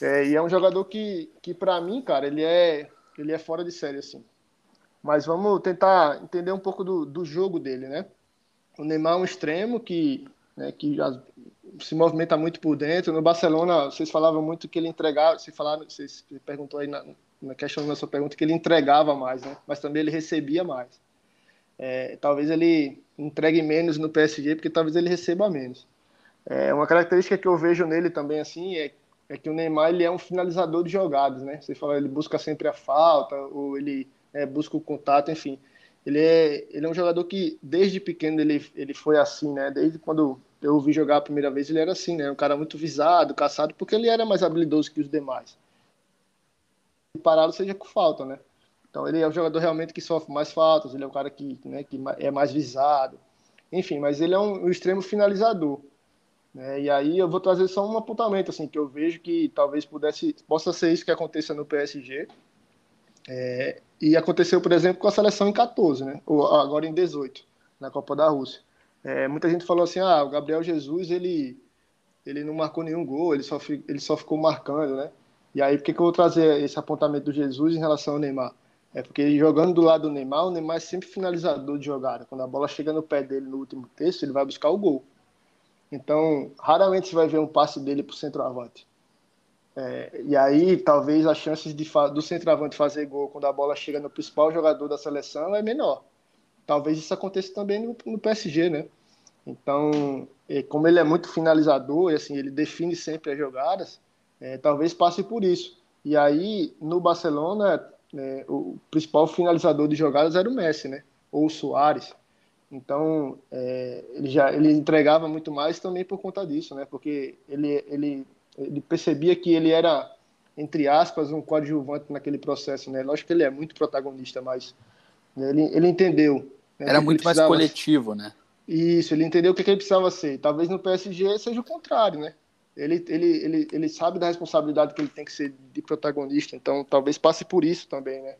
É, e é um jogador que, que para mim, cara, ele é, ele é fora de série, assim. Mas vamos tentar entender um pouco do, do jogo dele, né? O Neymar é um extremo que, né, que se movimenta muito por dentro. No Barcelona, vocês falavam muito que ele entregava, se falaram, vocês perguntou aí na, na questão da sua pergunta que ele entregava mais, né? Mas também ele recebia mais. É, talvez ele entregue menos no PSG, porque talvez ele receba menos. É, uma característica que eu vejo nele também assim é, é que o Neymar ele é um finalizador de jogadas, né? Você fala, ele busca sempre a falta, ou ele é, busca o contato, enfim. Ele é, ele é um jogador que, desde pequeno, ele, ele foi assim, né? Desde quando eu ouvi jogar a primeira vez, ele era assim, né? Um cara muito visado, caçado, porque ele era mais habilidoso que os demais. Parado seja com falta, né? Então ele é um jogador realmente que sofre mais faltas, ele é um cara que, né, que é mais visado. Enfim, mas ele é um, um extremo finalizador. Né? E aí eu vou trazer só um apontamento assim que eu vejo que talvez pudesse possa ser isso que aconteça no PSG. É, e aconteceu, por exemplo, com a seleção em 14, né? Ou agora em 18, na Copa da Rússia. É, muita gente falou assim: ah, o Gabriel Jesus ele, ele não marcou nenhum gol, ele só, ele só ficou marcando, né? E aí, por que, que eu vou trazer esse apontamento do Jesus em relação ao Neymar? É porque jogando do lado do Neymar, o Neymar é sempre finalizador de jogada. Quando a bola chega no pé dele no último terço, ele vai buscar o gol. Então, raramente você vai ver um passe dele para o centroavante. É, e aí, talvez as chances de, do centroavante fazer gol quando a bola chega no principal jogador da seleção é menor. Talvez isso aconteça também no, no PSG, né? Então, como ele é muito finalizador, assim, ele define sempre as jogadas, é, talvez passe por isso. E aí, no Barcelona, né, o principal finalizador de jogadas era o Messi, né? Ou o Soares. Então, é, ele já ele entregava muito mais também por conta disso, né? Porque ele, ele, ele percebia que ele era, entre aspas, um coadjuvante naquele processo, né? Lógico que ele é muito protagonista, mas né, ele, ele entendeu. Né, era muito mais coletivo, né? Isso, ele entendeu o que, que ele precisava ser. Talvez no PSG seja o contrário, né? Ele, ele, ele, ele sabe da responsabilidade que ele tem que ser de protagonista, então talvez passe por isso também, né?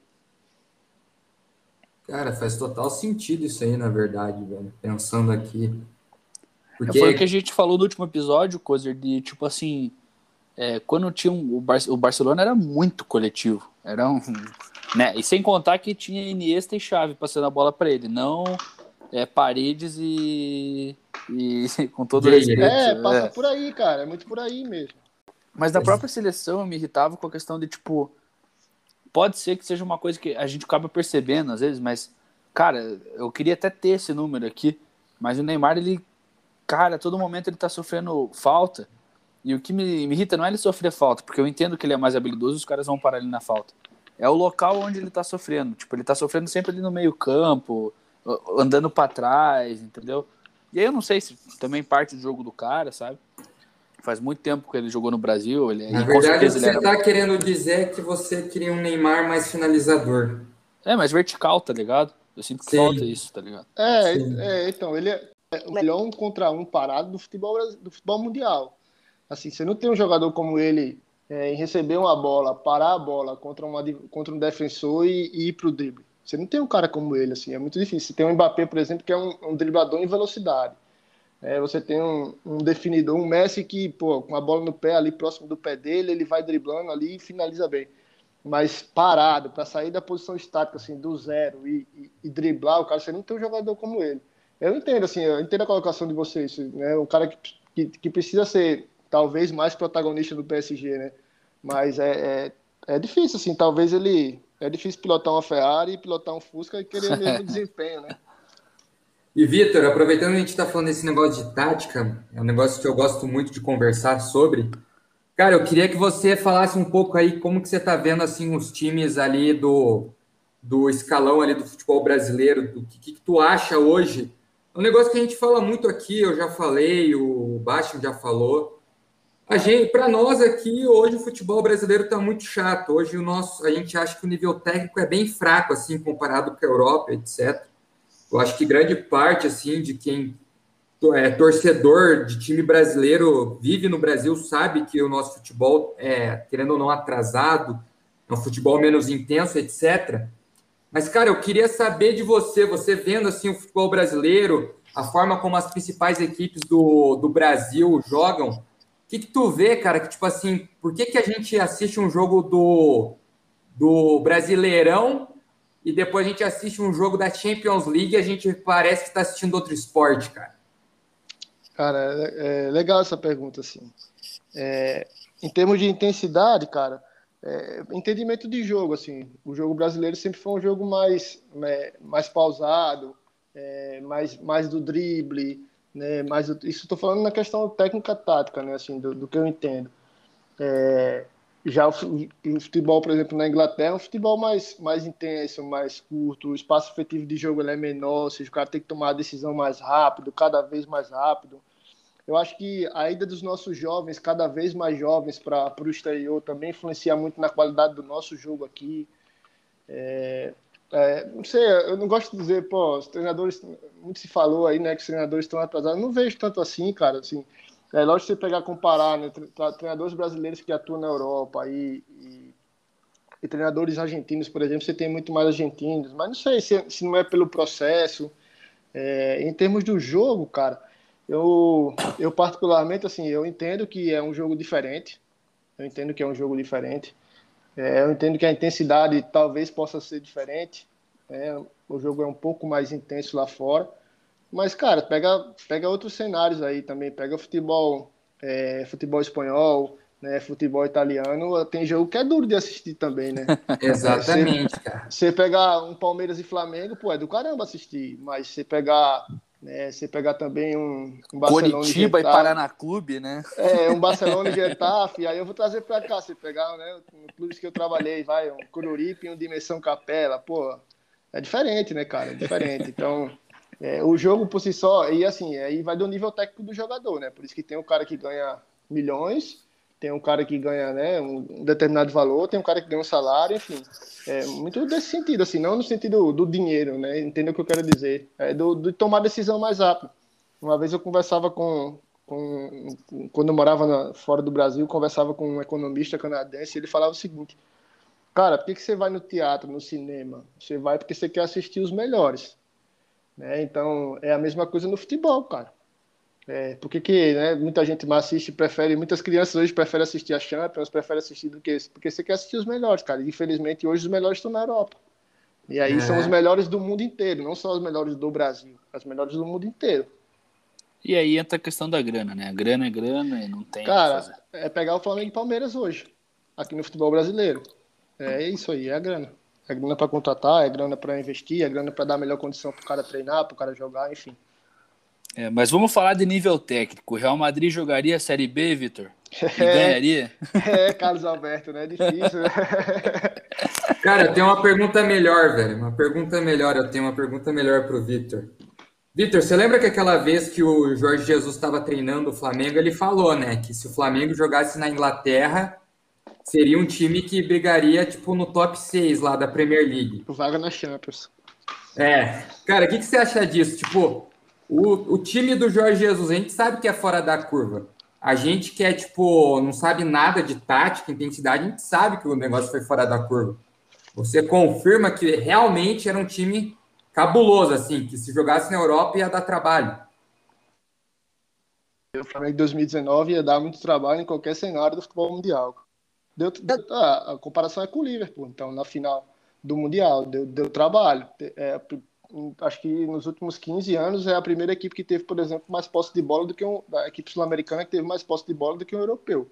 Cara, faz total sentido isso aí, na verdade, velho. Pensando aqui. Porque... Foi o que a gente falou no último episódio, Cozer, de tipo assim. É, quando tinha um, o, Bar o Barcelona era muito coletivo. Era um. Né? E sem contar que tinha Iniesta e Chave passando a bola para ele, não é, Paredes e. e <laughs> com todo o respeito. É, passa é. por aí, cara. É muito por aí mesmo. Mas da própria seleção eu me irritava com a questão de, tipo, Pode ser que seja uma coisa que a gente acaba percebendo às vezes, mas, cara, eu queria até ter esse número aqui, mas o Neymar, ele, cara, a todo momento ele tá sofrendo falta. E o que me, me irrita não é ele sofrer falta, porque eu entendo que ele é mais habilidoso os caras vão parar ele na falta. É o local onde ele tá sofrendo. Tipo, ele tá sofrendo sempre ali no meio-campo, andando para trás, entendeu? E aí eu não sei se também parte do jogo do cara, sabe? Faz muito tempo que ele jogou no Brasil. Ele, Na verdade, o que você está era... querendo dizer é que você queria um Neymar mais finalizador. É, mais vertical, tá ligado? Eu sinto que Sim. falta isso, tá ligado? É, é, então, ele é o melhor um contra um parado do futebol, do futebol mundial. Assim, você não tem um jogador como ele é, em receber uma bola, parar a bola contra, uma, contra um defensor e, e ir pro drible. Você não tem um cara como ele, assim, é muito difícil. Você tem um Mbappé, por exemplo, que é um, um driblador em velocidade. É, você tem um, um, definidor, um Messi que, pô, com a bola no pé ali próximo do pé dele, ele vai driblando ali e finaliza bem. Mas parado, para sair da posição estática, assim, do zero e, e, e, driblar, o cara, você não tem um jogador como ele. Eu entendo, assim, eu entendo a colocação de vocês, né? Um cara que, que, que precisa ser, talvez, mais protagonista do PSG, né? Mas é, é, é difícil, assim, talvez ele. É difícil pilotar uma Ferrari, pilotar um Fusca e querer o mesmo <laughs> desempenho, né? E Vitor, aproveitando que a gente está falando desse negócio de tática, é um negócio que eu gosto muito de conversar sobre. Cara, eu queria que você falasse um pouco aí como que você está vendo assim os times ali do, do escalão ali do futebol brasileiro, do que, que tu acha hoje. É um negócio que a gente fala muito aqui, eu já falei, o Bastian já falou. A gente, para nós aqui, hoje o futebol brasileiro está muito chato. Hoje o nosso, a gente acha que o nível técnico é bem fraco assim comparado com a Europa, etc. Eu acho que grande parte assim de quem é torcedor de time brasileiro vive no Brasil sabe que o nosso futebol é, querendo ou não, atrasado, é um futebol menos intenso, etc. Mas, cara, eu queria saber de você, você vendo assim o futebol brasileiro, a forma como as principais equipes do, do Brasil jogam, que, que tu vê, cara, que tipo assim, por que, que a gente assiste um jogo do, do Brasileirão e depois a gente assiste um jogo da Champions League e a gente parece que está assistindo outro esporte, cara? Cara, é, é legal essa pergunta, assim. É, em termos de intensidade, cara, é, entendimento de jogo, assim, o jogo brasileiro sempre foi um jogo mais, né, mais pausado, é, mais, mais do drible, né, mais do, isso estou falando na questão técnica tática, né, assim, do, do que eu entendo. É, já o, futebol, por exemplo, na Inglaterra, é um futebol mais, mais intenso, mais curto, o espaço efetivo de jogo é menor, ou seja, o cara tem que tomar a decisão mais rápido, cada vez mais rápido. Eu acho que a ida dos nossos jovens, cada vez mais jovens, para o exterior também influencia muito na qualidade do nosso jogo aqui. É, é, não sei, eu não gosto de dizer, pô, os treinadores, muito se falou aí, né, que os treinadores estão atrasados. Não vejo tanto assim, cara, assim é lógico você pegar comparar né, treinadores brasileiros que atuam na Europa e, e, e, treinadores argentinos, por exemplo, você tem muito mais argentinos, mas não sei se, se não é pelo processo. É, em termos do jogo, cara, eu, eu particularmente, assim, eu entendo que é um jogo diferente, eu entendo que é um jogo diferente, é, eu entendo que a intensidade talvez possa ser diferente, é, o jogo é um pouco mais intenso lá fora, mas, cara, pega, pega outros cenários aí também. Pega futebol, é, futebol espanhol, né, futebol italiano. Tem jogo que é duro de assistir também, né? <laughs> Exatamente, você, cara. Você pegar um Palmeiras e Flamengo, pô, é do caramba assistir. Mas você pegar Né? Você pegar também um, um Barcelona Curitiba e Paraná Clube, né? É, um <laughs> Barcelona e Getafe, aí eu vou trazer para cá, você pegar, né, no clubes que eu trabalhei, vai, um Coruripe e um Dimensão Capela, pô, é diferente, né, cara? É diferente. Então, é, o jogo por si só, e assim, aí vai do nível técnico do jogador, né? Por isso que tem um cara que ganha milhões, tem um cara que ganha né, um determinado valor, tem um cara que ganha um salário, enfim. É muito desse sentido, assim, não no sentido do dinheiro, né? Entendeu o que eu quero dizer? É do, tomar decisão mais rápido. Uma vez eu conversava com, com quando eu morava na, fora do Brasil, conversava com um economista canadense, ele falava o seguinte: Cara, por que, que você vai no teatro, no cinema? Você vai porque você quer assistir os melhores. Né? Então, é a mesma coisa no futebol, cara. É, porque que né, muita gente mais assiste, prefere, muitas crianças hoje preferem assistir a Champions, preferem assistir do que porque você quer assistir os melhores, cara. E, infelizmente, hoje os melhores estão na Europa. E aí é. são os melhores do mundo inteiro, não só os melhores do Brasil, os melhores do mundo inteiro. E aí entra a questão da grana, né? A grana é grana e não tem. Cara, é pegar o Flamengo e Palmeiras hoje, aqui no futebol brasileiro. É isso aí, é a grana. É grana para contratar, é grana para investir, é grana para dar melhor condição para o cara treinar, para o cara jogar, enfim. É, mas vamos falar de nível técnico. O Real Madrid jogaria a Série B, Vitor? E <laughs> é, ganharia? <laughs> É, Carlos Alberto, né? É difícil. Né? <laughs> Cara, eu tenho uma pergunta melhor, velho. Uma pergunta melhor. Eu tenho uma pergunta melhor pro Vitor. Vitor, você lembra que aquela vez que o Jorge Jesus estava treinando o Flamengo, ele falou, né, que se o Flamengo jogasse na Inglaterra, seria um time que brigaria, tipo, no top 6 lá da Premier League. Vaga na Champions. É. Cara, o que, que você acha disso? Tipo, o, o time do Jorge Jesus, a gente sabe que é fora da curva. A gente que é, tipo, não sabe nada de tática, intensidade, a gente sabe que o negócio foi fora da curva. Você confirma que realmente era um time cabuloso, assim, que se jogasse na Europa ia dar trabalho. O Flamengo de 2019 ia dar muito trabalho em qualquer cenário do futebol mundial. Deu, deu, a, a comparação é com o Liverpool, então, na final do Mundial, deu, deu trabalho. É, acho que nos últimos 15 anos é a primeira equipe que teve, por exemplo, mais posse de bola do que um, a equipe sul-americana que teve mais posse de bola do que um europeu.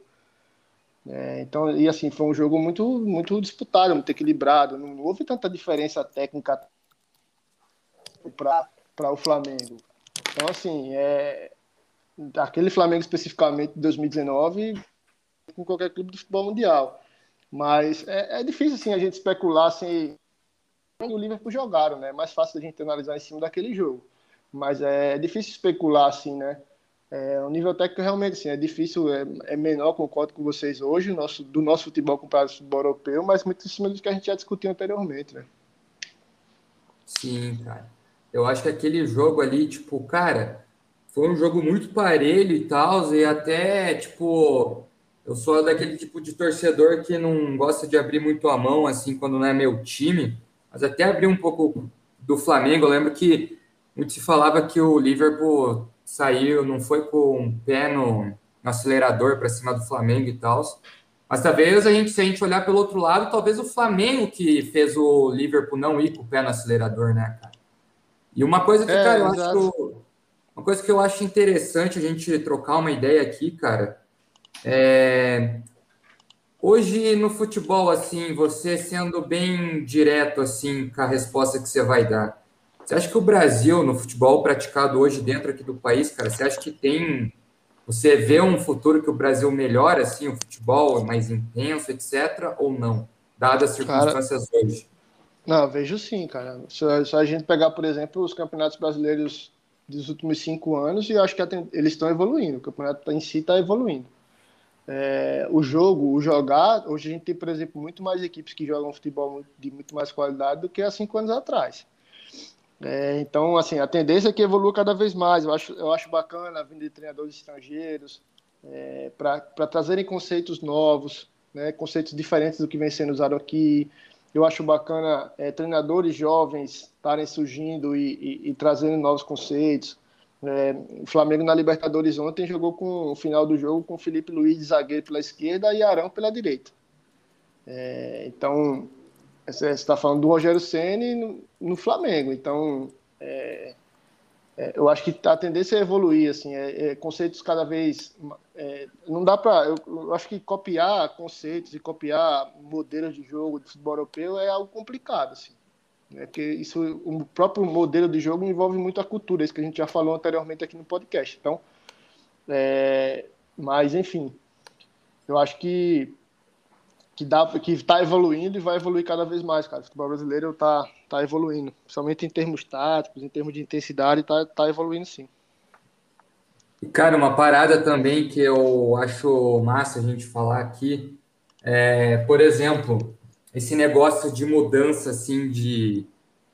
É, então, e assim, foi um jogo muito, muito disputado, muito equilibrado. Não houve tanta diferença técnica para o Flamengo. Então, assim, é, aquele Flamengo especificamente de 2019 com qualquer clube de futebol mundial. Mas é, é difícil assim, a gente especular se o Liverpool jogaram, né? É mais fácil a gente analisar em cima daquele jogo. Mas é difícil especular assim, né? É, o nível técnico realmente assim, é difícil, é, é menor, concordo com vocês hoje, nosso, do nosso futebol comparado ao futebol europeu, mas muito em cima do que a gente já discutiu anteriormente, né? Sim, cara. Eu acho que aquele jogo ali, tipo, cara, foi um jogo muito parelho e tal, e até, tipo, eu sou daquele tipo de torcedor que não gosta de abrir muito a mão, assim, quando não é meu time, mas até abrir um pouco do Flamengo, eu lembro que muito se falava que o Liverpool saiu, não foi com um pé no, no acelerador para cima do Flamengo e tal. Mas talvez a gente, se a gente olhar pelo outro lado, talvez o Flamengo que fez o Liverpool não ir com o pé no acelerador, né, cara? E uma coisa que, é, cara, eu acho, uma coisa que eu acho interessante a gente trocar uma ideia aqui, cara, é Hoje no futebol, assim, você sendo bem direto assim com a resposta que você vai dar, você acha que o Brasil no futebol praticado hoje dentro aqui do país, cara, você acha que tem, você vê um futuro que o Brasil melhora assim o futebol mais intenso, etc, ou não, dadas as circunstâncias cara, hoje? Não, vejo sim, cara. Se, se, a gente pegar, por exemplo, os campeonatos brasileiros dos últimos cinco anos, eu acho que eles estão evoluindo. O campeonato em si está evoluindo é, o jogo, o jogar, hoje a gente tem, por exemplo, muito mais equipes que jogam futebol de muito mais qualidade do que há cinco anos atrás. É, então, assim, a tendência é que evolua cada vez mais. Eu acho, eu acho bacana a vinda de treinadores estrangeiros é, para trazerem conceitos novos, né, conceitos diferentes do que vem sendo usado aqui. Eu acho bacana é, treinadores jovens estarem surgindo e, e, e trazendo novos conceitos. É, o Flamengo na Libertadores ontem jogou com o final do jogo com Felipe Luiz zagueiro pela esquerda e Arão pela direita. É, então, você está falando do Rogério Ceni no, no, Flamengo. Então, é, é eu acho que a tendência é evoluir, assim, é, é conceitos cada vez não dá para, eu, eu, acho que copiar conceitos e copiar modelos de jogo de futebol europeu é algo complicado, assim. Né? Porque isso, o próprio modelo de jogo envolve muito a cultura, isso que a gente já falou anteriormente aqui no podcast. Então, é, mas enfim, eu acho que que dá que está evoluindo e vai evoluir cada vez mais, cara. O futebol brasileiro está tá evoluindo, principalmente em termos táticos, em termos de intensidade, está tá evoluindo sim. Cara, uma parada também que eu acho massa a gente falar aqui é, por exemplo, esse negócio de mudança assim de,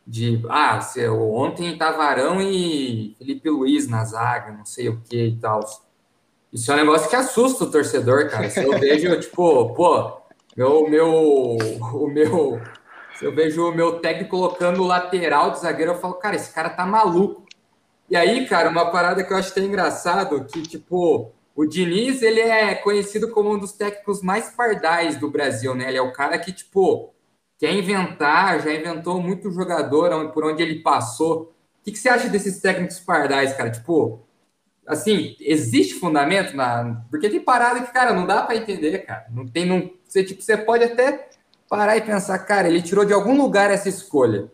de ah, ontem Tavarão e Felipe Luiz na zaga, não sei o que e tal. Isso é um negócio que assusta o torcedor, cara. Se eu <laughs> vejo, tipo, pô, meu, meu, o meu, se eu vejo o meu técnico colocando o lateral de zagueiro, eu falo, cara, esse cara tá maluco. E aí, cara, uma parada que eu acho até engraçado, que, tipo, o Diniz, ele é conhecido como um dos técnicos mais pardais do Brasil, né? Ele é o cara que, tipo, quer inventar, já inventou muito jogador por onde ele passou. O que, que você acha desses técnicos pardais, cara? Tipo, assim, existe fundamento na. Porque tem parada que, cara, não dá para entender, cara. Não tem. Não... Você, tipo, você pode até parar e pensar, cara, ele tirou de algum lugar essa escolha.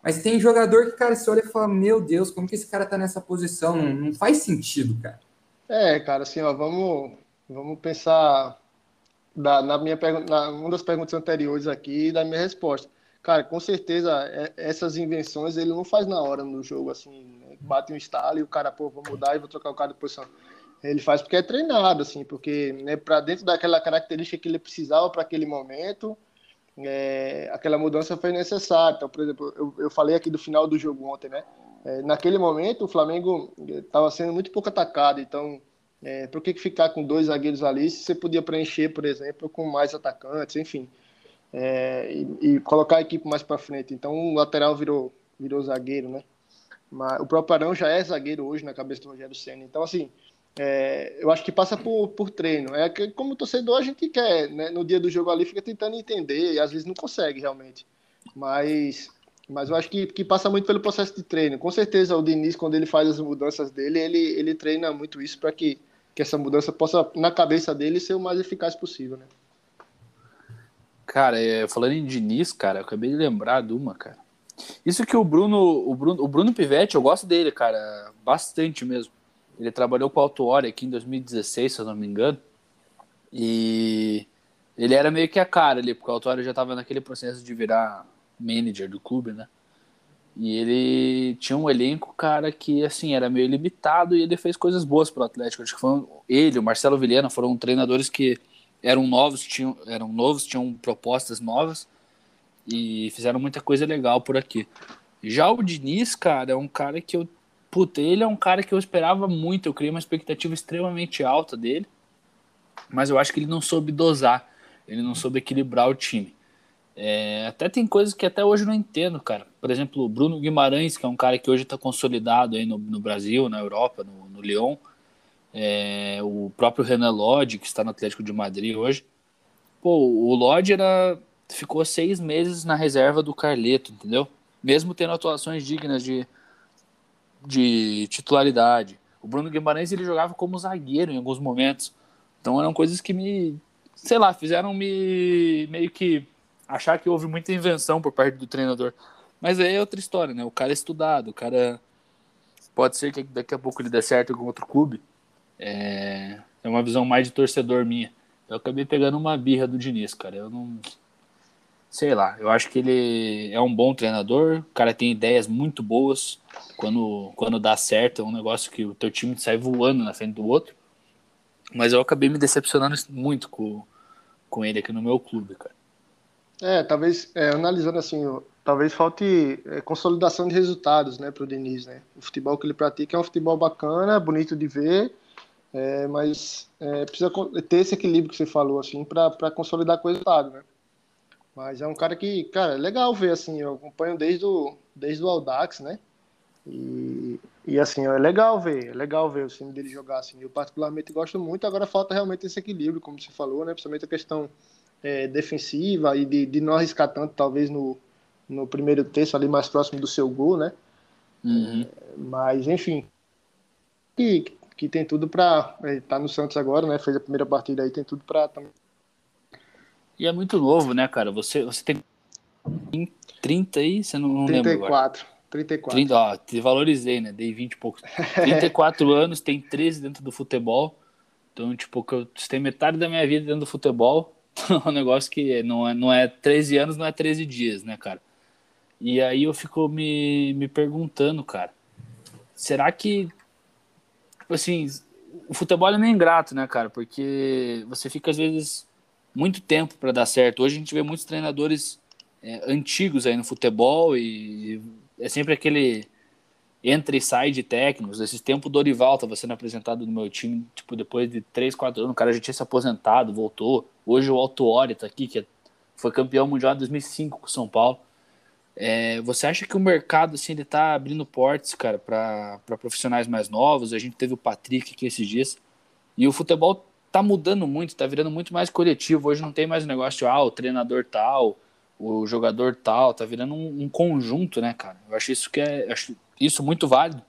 Mas tem jogador que, cara, você olha e fala, meu Deus, como que esse cara tá nessa posição? Não, não faz sentido, cara. É, cara, assim, ó, vamos, vamos pensar da, na minha na, uma das perguntas anteriores aqui da minha resposta. Cara, com certeza é, essas invenções ele não faz na hora no jogo, assim, né? bate um estalo e o cara, pô, vou mudar e vou trocar o cara de posição. Ele faz porque é treinado, assim, porque né, para dentro daquela característica que ele precisava para aquele momento, é, aquela mudança foi necessária. Então, por exemplo, eu, eu falei aqui do final do jogo ontem, né? É, naquele momento, o Flamengo estava sendo muito pouco atacado, então é, por que ficar com dois zagueiros ali se você podia preencher, por exemplo, com mais atacantes, enfim, é, e, e, colocar a equipe mais para frente. Então o lateral virou, virou zagueiro, né? Mas o próprio Arão já é zagueiro hoje na cabeça do Rogério Senna. Então, assim, é, eu acho que passa por, por treino. É que, como torcedor, a gente quer, né? No dia do jogo ali, fica tentando entender e às vezes não consegue realmente. Mas, mas eu acho que, que passa muito pelo processo de treino. Com certeza, o Diniz, quando ele faz as mudanças dele, ele, ele treina muito isso para que que essa mudança possa, na cabeça dele, ser o mais eficaz possível, né? Cara, é, falando em Diniz, cara, eu acabei de lembrar de uma, cara. Isso que o Bruno, o Bruno, o Bruno Pivetti, eu gosto dele, cara, bastante mesmo. Ele trabalhou com o Autuori aqui em 2016, se eu não me engano. E ele era meio que a cara ali, porque o Autuori já estava naquele processo de virar manager do clube, né? E ele tinha um elenco, cara, que assim era meio limitado e ele fez coisas boas para o Atlético. Acho que foi ele, o Marcelo Vilhena, foram treinadores que eram novos, tinham, eram novos, tinham propostas novas e fizeram muita coisa legal por aqui. Já o Diniz, cara, é um cara que eu. Puta, ele é um cara que eu esperava muito, eu criei uma expectativa extremamente alta dele, mas eu acho que ele não soube dosar, ele não soube equilibrar o time. É, até tem coisas que até hoje eu não entendo, cara. Por exemplo, o Bruno Guimarães, que é um cara que hoje está consolidado aí no, no, Brasil, na Europa, no, no Lyon. É, o próprio Renan Lodge, que está no Atlético de Madrid hoje. Pô, o Lodge era, ficou seis meses na reserva do Carleto, entendeu? Mesmo tendo atuações dignas de, de titularidade. O Bruno Guimarães ele jogava como zagueiro em alguns momentos. Então eram coisas que me, sei lá, fizeram me meio que achar que houve muita invenção por parte do treinador. Mas aí é outra história, né? O cara é estudado, o cara pode ser que daqui a pouco ele dê certo com outro clube. É, é uma visão mais de torcedor minha. Eu acabei pegando uma birra do Diniz, cara. Eu não. Sei lá, eu acho que ele é um bom treinador, o cara tem ideias muito boas. Quando, quando dá certo, é um negócio que o teu time sai voando na frente do outro. Mas eu acabei me decepcionando muito com, com ele aqui no meu clube, cara. É, talvez, é, analisando assim, talvez falte é, consolidação de resultados, né, para o Diniz, né? O futebol que ele pratica é um futebol bacana, bonito de ver, é, mas é, precisa ter esse equilíbrio que você falou, assim, para consolidar com o resultado, né? Mas é um cara que, cara, é legal ver, assim, eu acompanho desde o, desde o Audax, né? E, e assim, é legal ver, é legal ver o time dele jogar, assim. Eu particularmente gosto muito, agora falta realmente esse equilíbrio, como você falou, né? Principalmente a questão é, defensiva e de, de não arriscar tanto, talvez no, no primeiro terço ali mais próximo do seu gol, né? Uhum. É, mas, enfim, que, que tem tudo para tá no Santos agora, né? Fez a primeira partida aí, tem tudo para E é muito novo, né, cara? Você, você tem 30 aí? Você não, não 34, lembra agora? 34. 30, ó, te valorizei, né? Dei 20 e poucos. 34 <laughs> anos, tem 13 dentro do futebol. Então, tipo, que eu tenho metade da minha vida dentro do futebol. <laughs> um negócio que não é, não é 13 anos, não é 13 dias, né, cara? E aí eu fico me, me perguntando, cara, será que, tipo assim, o futebol é meio ingrato, né, cara? Porque você fica, às vezes, muito tempo para dar certo. Hoje a gente vê muitos treinadores é, antigos aí no futebol e é sempre aquele entra e sai de técnicos. Esse tempo o Dorival estava sendo apresentado no meu time, tipo, depois de 3, 4 anos, o cara já tinha se aposentado, voltou. Hoje o Altuori tá aqui, que foi campeão mundial em 2005 com o São Paulo. É, você acha que o mercado assim ele tá abrindo portas, cara, para profissionais mais novos? A gente teve o Patrick aqui esses dias. E o futebol tá mudando muito, tá virando muito mais coletivo. Hoje não tem mais o negócio ah, o treinador tal, o jogador tal, tá virando um, um conjunto, né, cara? Eu acho isso que é, acho isso muito válido.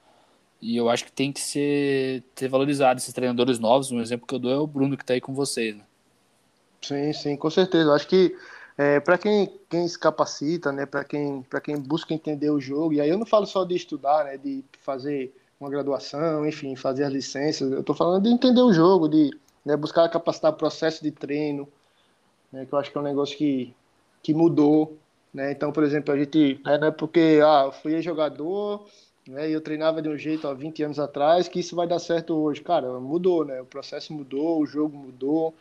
E eu acho que tem que ser, ser valorizado esses treinadores novos. Um exemplo que eu dou é o Bruno que tá aí com vocês, né? Sim, sim, com certeza. Eu acho que é, para quem, quem se capacita, né, para quem, quem busca entender o jogo, e aí eu não falo só de estudar, né, de fazer uma graduação, enfim, fazer as licenças, eu estou falando de entender o jogo, de né, buscar capacitar o processo de treino, né, que eu acho que é um negócio que, que mudou. Né? Então, por exemplo, a gente, né, não é porque ah, eu fui jogador né, e eu treinava de um jeito há 20 anos atrás que isso vai dar certo hoje. Cara, mudou, né? o processo mudou, o jogo mudou,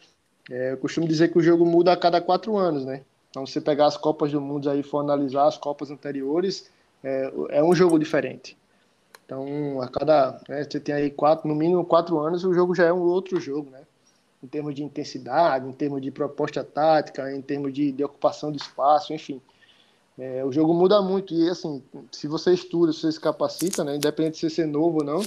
é, eu costumo dizer que o jogo muda a cada quatro anos, né? Então, se você pegar as Copas do Mundo aí for analisar as Copas anteriores, é, é um jogo diferente. Então, a cada. Né, você tem aí quatro, no mínimo quatro anos, o jogo já é um outro jogo, né? Em termos de intensidade, em termos de proposta tática, em termos de, de ocupação de espaço, enfim. É, o jogo muda muito. E, assim, se você estuda, se você se capacita, né? Independente de você ser novo ou não,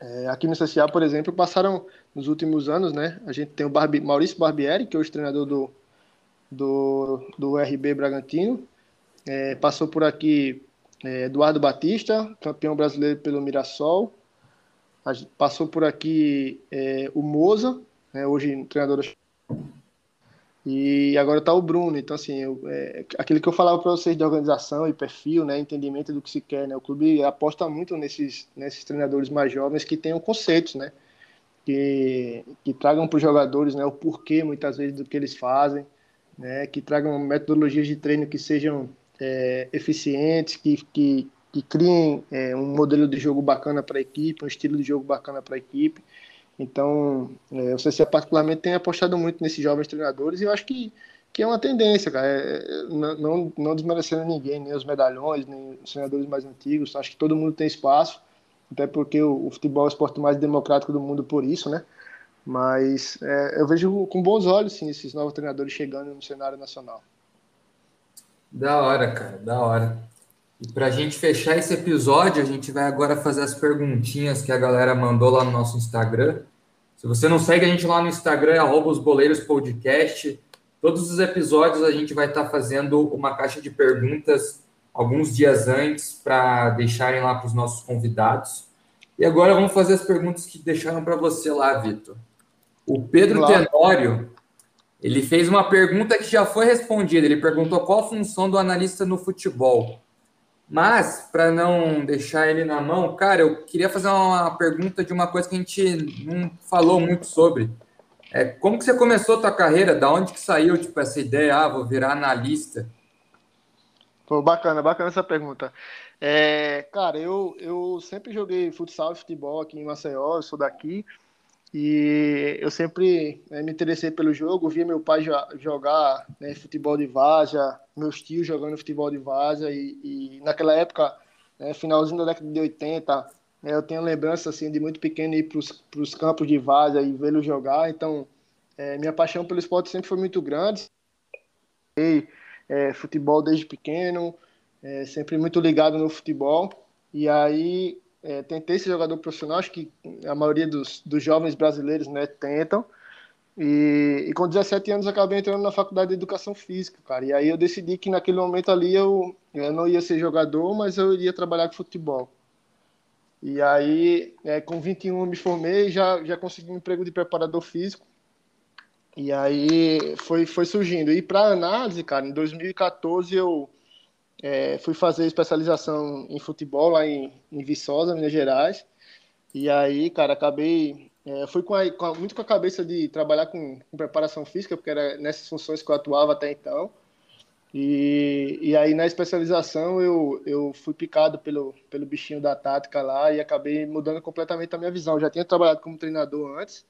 é, aqui no CSA, por exemplo, passaram nos últimos anos, né? A gente tem o Barbi, Maurício Barbieri, que é o treinador do, do, do RB Bragantino. É, passou por aqui é, Eduardo Batista, campeão brasileiro pelo Mirassol. Passou por aqui é, o Moza, né, hoje treinador da e agora está o Bruno. Então, assim, eu, é, aquilo que eu falava para vocês de organização e perfil, né, entendimento do que se quer, né, o clube aposta muito nesses, nesses treinadores mais jovens que tenham conceitos, né, que, que tragam para os jogadores né, o porquê, muitas vezes, do que eles fazem, né, que tragam metodologias de treino que sejam é, eficientes, que, que, que criem é, um modelo de jogo bacana para a equipe, um estilo de jogo bacana para a equipe. Então, é, o CC particularmente tem apostado muito nesses jovens treinadores e eu acho que, que é uma tendência, cara. É, é não, não desmerecendo ninguém, nem os medalhões, nem os treinadores mais antigos. Acho que todo mundo tem espaço, até porque o, o futebol é o esporte mais democrático do mundo por isso, né? Mas é, eu vejo com bons olhos, sim, esses novos treinadores chegando no cenário nacional. Da hora, cara, da hora. E para a gente fechar esse episódio, a gente vai agora fazer as perguntinhas que a galera mandou lá no nosso Instagram. Se você não segue a gente lá no Instagram, é os Boleiros Podcast. Todos os episódios a gente vai estar tá fazendo uma caixa de perguntas alguns dias antes para deixarem lá para os nossos convidados. E agora vamos fazer as perguntas que deixaram para você lá, Vitor. O Pedro Tenório, ele fez uma pergunta que já foi respondida. Ele perguntou qual a função do analista no futebol. Mas, para não deixar ele na mão, cara, eu queria fazer uma pergunta de uma coisa que a gente não falou muito sobre. É, como que você começou a tua carreira? Da onde que saiu tipo, essa ideia? Ah, vou virar analista. Pô, bacana, bacana essa pergunta. É, cara, eu, eu sempre joguei futsal e futebol aqui em Maceió, eu sou daqui. E eu sempre né, me interessei pelo jogo, via meu pai jogar né, futebol de várzea, meus tios jogando futebol de várzea, e, e naquela época, né, finalzinho da década de 80, né, eu tenho lembrança assim, de muito pequeno ir para os campos de várzea e vê-lo jogar, então é, minha paixão pelo esporte sempre foi muito grande. E, é, futebol desde pequeno, é, sempre muito ligado no futebol, e aí é, tentei ser jogador profissional, acho que a maioria dos, dos jovens brasileiros né, tentam. E, e, com 17 anos acabei entrando na faculdade de educação física, cara. E aí eu decidi que naquele momento ali eu, eu não ia ser jogador, mas eu iria trabalhar com futebol. E aí, é, com 21 eu me formei, já já consegui um emprego de preparador físico. E aí foi foi surgindo. E para análise, cara, em 2014 eu é, fui fazer especialização em futebol lá em, em Viçosa, Minas Gerais. E aí, cara, acabei. É, fui com, a, com muito com a cabeça de trabalhar com, com, preparação física, porque era nessas funções que eu atuava até então. E, e aí, na especialização, eu, eu fui picado pelo, pelo bichinho da tática lá e acabei mudando completamente a minha visão. Eu já tinha trabalhado como treinador antes,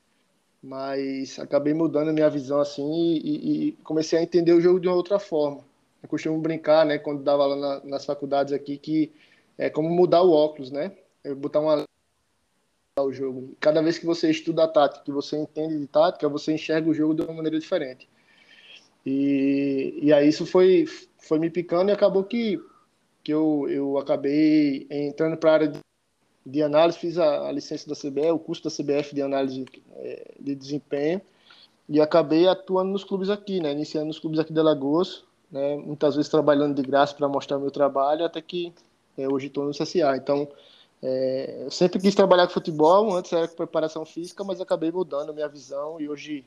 mas acabei mudando a minha visão assim e, e comecei a entender o jogo de uma outra forma. Eu costumo brincar, né, quando dava aula na, nas faculdades aqui, que é como mudar o óculos, né? Eu botar uma o jogo. Cada vez que você estuda a tática, que você entende de tática, você enxerga o jogo de uma maneira diferente. E, e aí isso foi, foi me picando e acabou que, que eu, eu acabei entrando para a área de, de, análise, fiz a, a, licença da CBF, o curso da CBF de análise é, de desempenho e acabei atuando nos clubes aqui, né? Iniciando nos clubes aqui de Alagoas, né? Muitas vezes trabalhando de graça para mostrar meu trabalho, até que é, hoje estou no CSA. Então, é, eu sempre quis trabalhar com futebol, antes era com preparação física, mas acabei mudando minha visão e hoje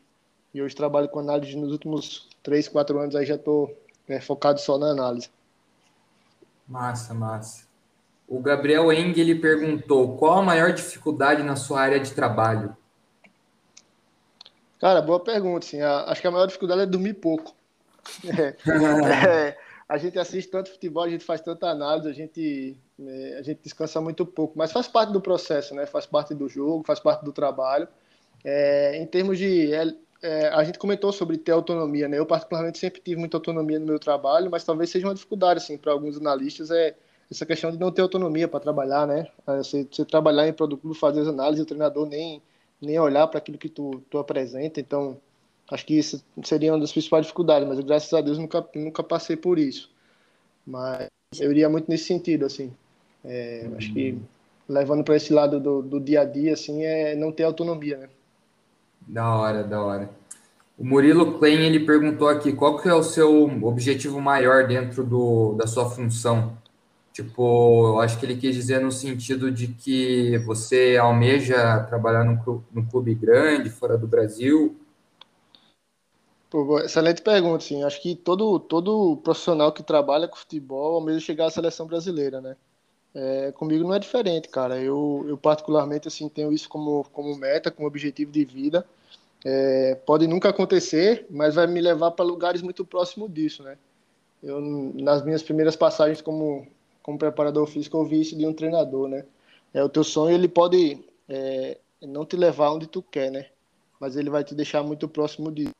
e hoje trabalho com análise nos últimos 3, 4 anos, aí já estou é, focado só na análise. Massa, massa. O Gabriel Eng, ele perguntou, qual a maior dificuldade na sua área de trabalho? Cara, boa pergunta, sim. acho que a maior dificuldade é dormir pouco. <laughs> É, é, a gente assiste tanto futebol, a gente faz tanta análise, a gente, é, a gente descansa muito pouco, mas faz parte do processo, né? Faz parte do jogo, faz parte do trabalho. É, em termos de é, é, a gente comentou sobre ter autonomia, né? Eu particularmente sempre tive muita autonomia no meu trabalho, mas talvez seja uma dificuldade, assim, para alguns analistas é essa questão de não ter autonomia para trabalhar, né? É, você, você trabalhar em produto, fazer as análises, o treinador nem nem olhar para aquilo que tu, tu apresenta, então acho que isso seria uma das principais dificuldades, mas graças a Deus nunca nunca passei por isso. Mas eu iria muito nesse sentido, assim. É, acho que levando para esse lado do, do dia a dia, assim, é não ter autonomia, né? Da hora, da hora. O Murilo Klein, ele perguntou aqui, qual que é o seu objetivo maior dentro do, da sua função? Tipo, eu acho que ele quis dizer no sentido de que você almeja trabalhar num num clube grande, fora do Brasil. Excelente pergunta, sim. Acho que todo, todo profissional que trabalha com futebol almeja chegar à seleção brasileira, né? É, comigo não é diferente, cara. Eu, eu particularmente assim tenho isso como, como meta, como objetivo de vida. É, pode nunca acontecer, mas vai me levar para lugares muito próximos disso, né? Eu nas minhas primeiras passagens como como preparador físico eu vi isso de um treinador, né? É o teu sonho ele pode é, não te levar onde tu quer, né? Mas ele vai te deixar muito próximo disso.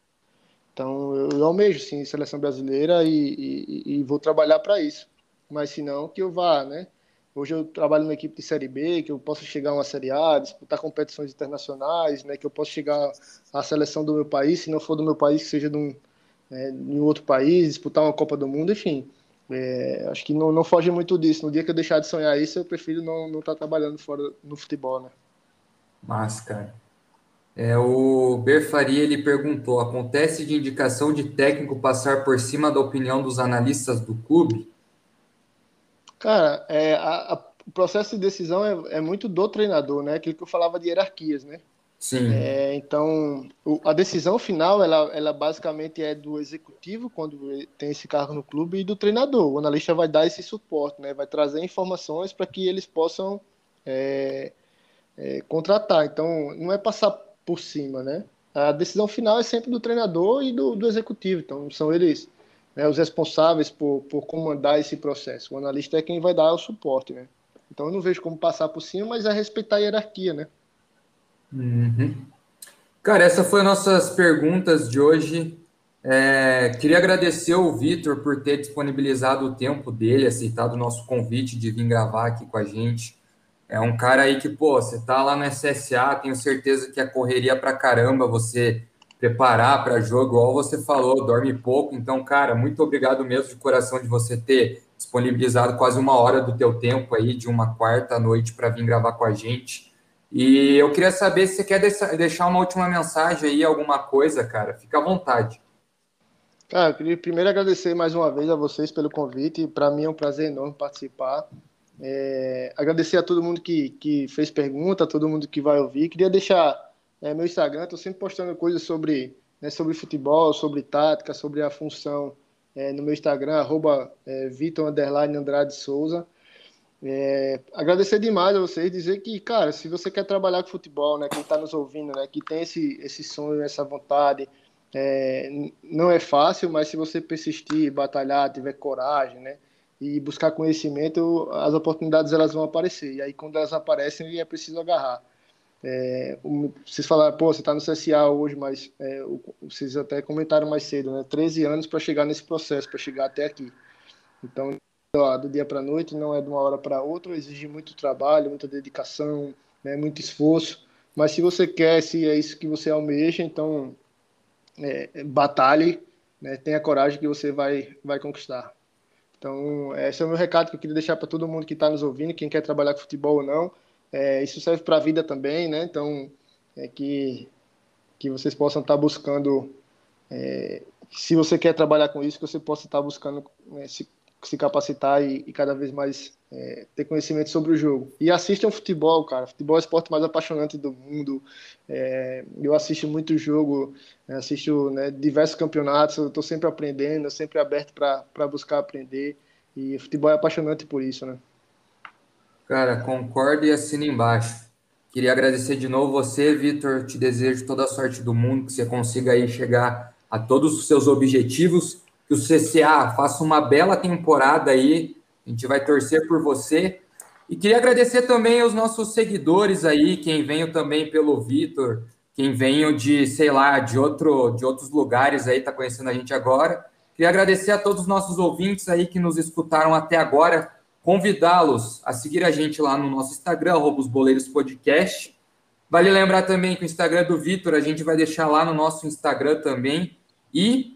Então eu, eu almejo sim seleção brasileira e, e, e vou trabalhar para isso. Mas se não que eu vá, né? Hoje eu trabalho na equipe de Série B, que eu posso chegar a uma Série A, disputar competições internacionais, né, que eu posso chegar à seleção do meu país, se não for do meu país, que seja de um, é, de um outro país, disputar uma Copa do Mundo, enfim. É, acho que não, não foge muito disso. No dia que eu deixar de sonhar isso, eu prefiro não estar tá trabalhando fora no futebol, né? Mas, cara. É, o Berfaria ele perguntou: acontece de indicação de técnico passar por cima da opinião dos analistas do clube? Cara, é, a, a, o processo de decisão é, é, muito do treinador, né? Aquilo que eu falava de hierarquias, né? Sim. É, então, o, a decisão final, ela, ela basicamente é do executivo, quando tem esse cargo no clube, e do treinador. O analista vai dar esse suporte, né? Vai trazer informações para que eles possam é, é, contratar. Então, não é passar por cima, né? A decisão final é sempre do treinador e do, do executivo. Então, são eles né, os responsáveis por, por comandar esse processo. O analista é quem vai dar o suporte, né? Então eu não vejo como passar por cima, mas é respeitar a hierarquia, né? Uhum. Cara, essas foram nossas perguntas de hoje. É, queria agradecer o Vitor por ter disponibilizado o tempo dele, aceitado o nosso convite de vir gravar aqui com a gente. É um cara aí que, pô, você tá lá no SSA, tenho certeza que a correria pra caramba, você preparar para jogo, igual você falou, dorme pouco. Então, cara, muito obrigado mesmo de coração de você ter disponibilizado quase uma hora do teu tempo aí, de uma quarta noite, para vir gravar com a gente. E eu queria saber se você quer deixar uma última mensagem aí, alguma coisa, cara. Fica à vontade. Cara, eu queria primeiro agradecer mais uma vez a vocês pelo convite. Para mim é um prazer enorme participar. É, agradecer a todo mundo que, que fez pergunta, a todo mundo que vai ouvir. Queria deixar é, meu Instagram, estou sempre postando coisas sobre, né, sobre futebol, sobre tática, sobre a função é, no meu Instagram, arroba é, Vitor Andrade Souza. É, agradecer demais a vocês, dizer que, cara, se você quer trabalhar com futebol, né, quem está nos ouvindo, né, que tem esse, esse sonho, essa vontade, é, não é fácil, mas se você persistir, batalhar, tiver coragem, né, e buscar conhecimento, as oportunidades elas vão aparecer. E aí, quando elas aparecem, é preciso agarrar. É, vocês falaram, pô, você está no CSA hoje, mas é, vocês até comentaram mais cedo, né? 13 anos para chegar nesse processo, para chegar até aqui. Então, ó, do dia para a noite, não é de uma hora para outra, exige muito trabalho, muita dedicação, né, muito esforço. Mas se você quer, se é isso que você almeja, então é, batalhe, né, tenha coragem que você vai, vai conquistar. Então, esse é o meu recado que eu queria deixar para todo mundo que está nos ouvindo, quem quer trabalhar com futebol ou não. É, isso serve para a vida também, né? Então, é que, que vocês possam estar tá buscando, é, se você quer trabalhar com isso, que você possa estar tá buscando né, se, se capacitar e, e, cada vez mais é, ter conhecimento sobre o jogo. E assistam futebol, cara. Futebol é o esporte mais apaixonante do mundo. É, eu assisto muito jogo, assisto né, diversos campeonatos, eu estou sempre aprendendo, sempre aberto para buscar aprender. E futebol é apaixonante por isso, né? Cara, concordo e assino embaixo. Queria agradecer de novo você, Vitor. Te desejo toda a sorte do mundo, que você consiga aí chegar a todos os seus objetivos, que o CCA faça uma bela temporada aí. A gente vai torcer por você. E queria agradecer também aos nossos seguidores aí, quem veio também pelo Vitor, quem veio de, sei lá, de, outro, de outros lugares aí, tá conhecendo a gente agora. Queria agradecer a todos os nossos ouvintes aí que nos escutaram até agora convidá-los a seguir a gente lá no nosso Instagram, os Boleiros Podcast. Vale lembrar também que o Instagram do Vitor a gente vai deixar lá no nosso Instagram também. E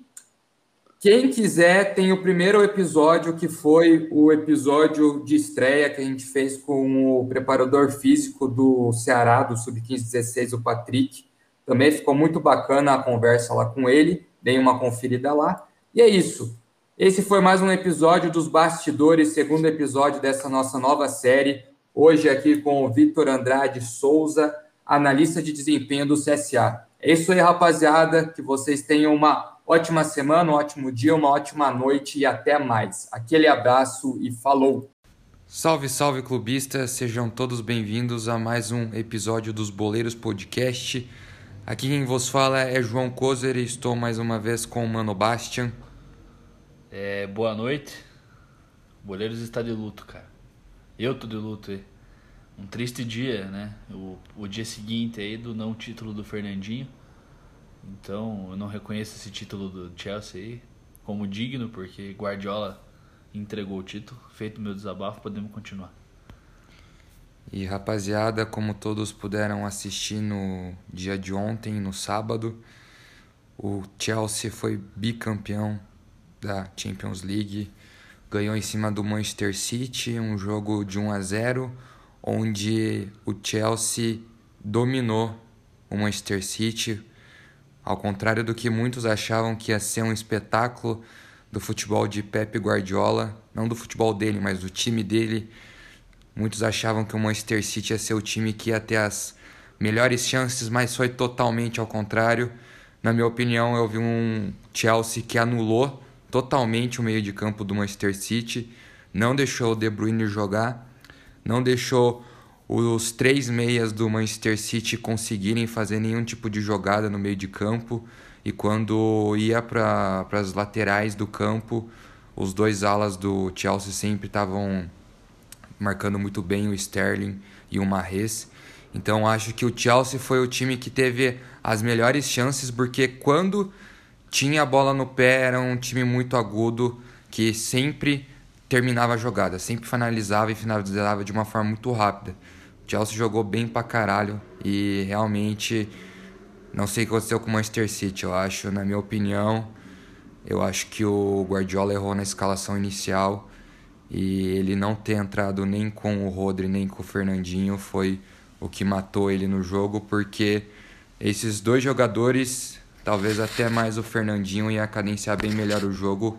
quem quiser, tem o primeiro episódio, que foi o episódio de estreia que a gente fez com o preparador físico do Ceará, do Sub-15-16, o Patrick. Também ficou muito bacana a conversa lá com ele. Dei uma conferida lá. E é isso. Esse foi mais um episódio dos Bastidores, segundo episódio dessa nossa nova série. Hoje aqui com o Vitor Andrade Souza, analista de desempenho do CSA. É isso aí, rapaziada. Que vocês tenham uma ótima semana, um ótimo dia, uma ótima noite e até mais. Aquele abraço e falou! Salve, salve clubistas! Sejam todos bem-vindos a mais um episódio dos Boleiros Podcast. Aqui quem vos fala é João Kozer e estou mais uma vez com o Mano Bastian. É, boa noite. O Boleiros está de luto, cara. Eu tô de luto aí. Um triste dia, né? O, o dia seguinte aí do não título do Fernandinho. Então eu não reconheço esse título do Chelsea aí como digno, porque Guardiola entregou o título. Feito meu desabafo, podemos continuar. E rapaziada, como todos puderam assistir no dia de ontem, no sábado, o Chelsea foi bicampeão da Champions League, ganhou em cima do Manchester City, um jogo de 1 a 0, onde o Chelsea dominou o Manchester City, ao contrário do que muitos achavam que ia ser um espetáculo do futebol de Pep Guardiola, não do futebol dele, mas do time dele. Muitos achavam que o Manchester City ia ser o time que ia ter as melhores chances, mas foi totalmente ao contrário. Na minha opinião, eu vi um Chelsea que anulou totalmente o meio de campo do Manchester City, não deixou o De Bruyne jogar, não deixou os três meias do Manchester City conseguirem fazer nenhum tipo de jogada no meio de campo e quando ia para as laterais do campo, os dois alas do Chelsea sempre estavam marcando muito bem o Sterling e o Mahrez. Então acho que o Chelsea foi o time que teve as melhores chances porque quando tinha a bola no pé, era um time muito agudo que sempre terminava a jogada, sempre finalizava e finalizava de uma forma muito rápida. Chelsea jogou bem pra caralho e realmente não sei o que aconteceu com o Manchester City, eu acho, na minha opinião, eu acho que o Guardiola errou na escalação inicial e ele não ter entrado nem com o Rodri nem com o Fernandinho foi o que matou ele no jogo, porque esses dois jogadores Talvez até mais o Fernandinho ia cadenciar bem melhor o jogo,